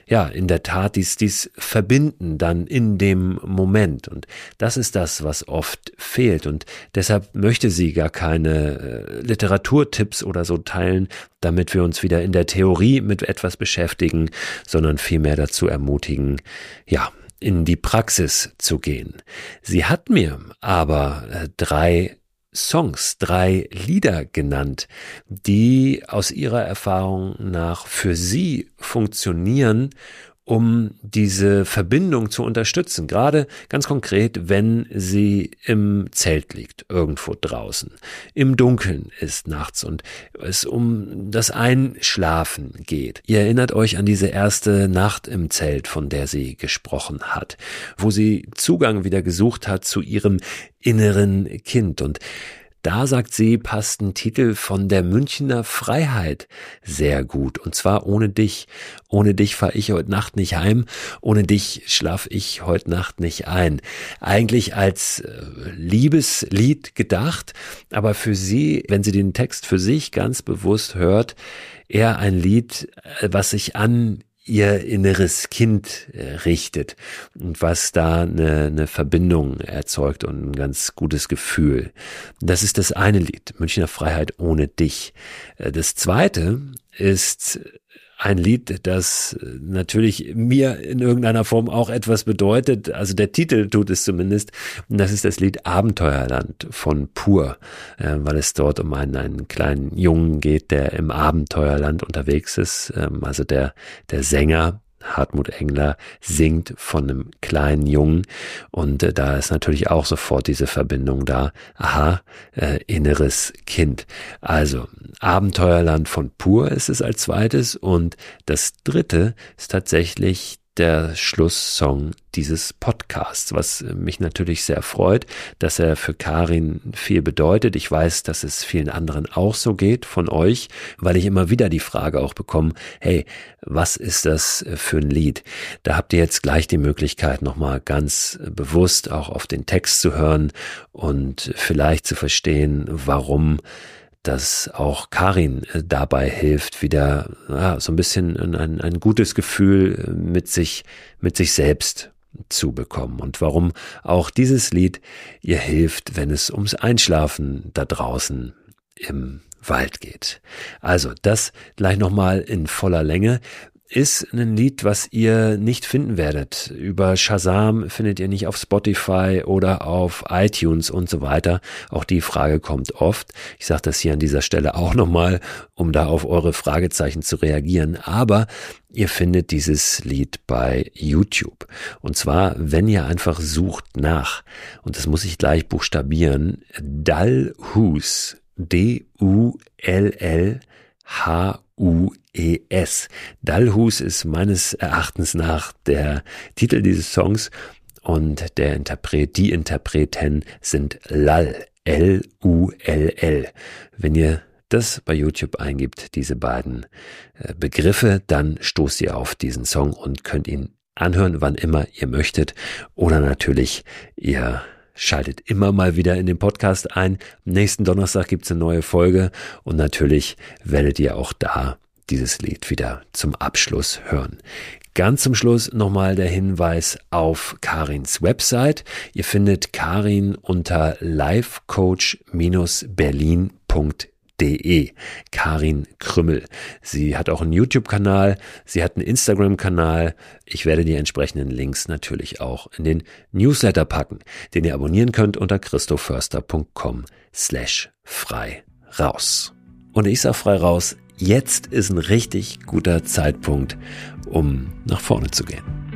ja, in der Tat dies, dies verbinden dann in dem Moment. Und das ist das, was oft fehlt. Und deshalb möchte sie gar keine äh, Literaturtipps oder so teilen, damit wir uns wieder in der Theorie mit etwas beschäftigen, sondern vielmehr dazu ermutigen, ja, in die Praxis zu gehen. Sie hat mir aber äh, drei Songs, drei Lieder genannt, die aus ihrer Erfahrung nach für sie funktionieren, um diese Verbindung zu unterstützen. Gerade ganz konkret, wenn sie im Zelt liegt, irgendwo draußen, im Dunkeln ist nachts und es um das Einschlafen geht. Ihr erinnert euch an diese erste Nacht im Zelt, von der sie gesprochen hat, wo sie Zugang wieder gesucht hat zu ihrem inneren Kind und da sagt sie, passt ein Titel von der Münchner Freiheit sehr gut. Und zwar ohne dich. Ohne dich fahre ich heute Nacht nicht heim. Ohne dich schlaf ich heute Nacht nicht ein. Eigentlich als äh, Liebeslied gedacht, aber für sie, wenn sie den Text für sich ganz bewusst hört, eher ein Lied, äh, was sich an ihr inneres Kind äh, richtet und was da eine, eine Verbindung erzeugt und ein ganz gutes Gefühl. Das ist das eine Lied, Münchner Freiheit ohne dich. Äh, das zweite ist ein Lied, das natürlich mir in irgendeiner Form auch etwas bedeutet. Also der Titel tut es zumindest. Und das ist das Lied Abenteuerland von Pur, äh, weil es dort um einen, einen kleinen Jungen geht, der im Abenteuerland unterwegs ist. Ähm, also der, der Sänger Hartmut Engler singt von einem kleinen Jungen und äh, da ist natürlich auch sofort diese Verbindung da. Aha, äh, inneres Kind. Also Abenteuerland von Pur ist es als zweites und das dritte ist tatsächlich der Schlusssong dieses Podcasts, was mich natürlich sehr freut, dass er für Karin viel bedeutet. Ich weiß, dass es vielen anderen auch so geht von euch, weil ich immer wieder die Frage auch bekomme, hey, was ist das für ein Lied? Da habt ihr jetzt gleich die Möglichkeit, nochmal ganz bewusst auch auf den Text zu hören und vielleicht zu verstehen, warum dass auch Karin äh, dabei hilft, wieder ja, so ein bisschen ein, ein gutes Gefühl äh, mit sich, mit sich selbst zu bekommen und warum auch dieses Lied ihr hilft, wenn es ums Einschlafen da draußen im Wald geht. Also das gleich nochmal in voller Länge ist ein Lied, was ihr nicht finden werdet. Über Shazam findet ihr nicht auf Spotify oder auf iTunes und so weiter. Auch die Frage kommt oft. Ich sage das hier an dieser Stelle auch nochmal, um da auf eure Fragezeichen zu reagieren. Aber ihr findet dieses Lied bei YouTube. Und zwar, wenn ihr einfach sucht nach, und das muss ich gleich buchstabieren, Dalhus, D-U-L-L, H-U-E-S. Dalhus ist meines Erachtens nach der Titel dieses Songs und der Interpret, die Interpreten sind Lal, L-U-L-L. Wenn ihr das bei YouTube eingibt, diese beiden äh, Begriffe, dann stoßt ihr auf diesen Song und könnt ihn anhören, wann immer ihr möchtet. Oder natürlich, ihr Schaltet immer mal wieder in den Podcast ein. Nächsten Donnerstag gibt's eine neue Folge und natürlich werdet ihr auch da dieses Lied wieder zum Abschluss hören. Ganz zum Schluss nochmal der Hinweis auf Karins Website. Ihr findet Karin unter lifecoach-berlin.de de. Karin Krümmel. Sie hat auch einen YouTube-Kanal, sie hat einen Instagram-Kanal. Ich werde die entsprechenden Links natürlich auch in den Newsletter packen, den ihr abonnieren könnt unter christoförster.com slash frei raus. Und ich sag frei raus, jetzt ist ein richtig guter Zeitpunkt, um nach vorne zu gehen.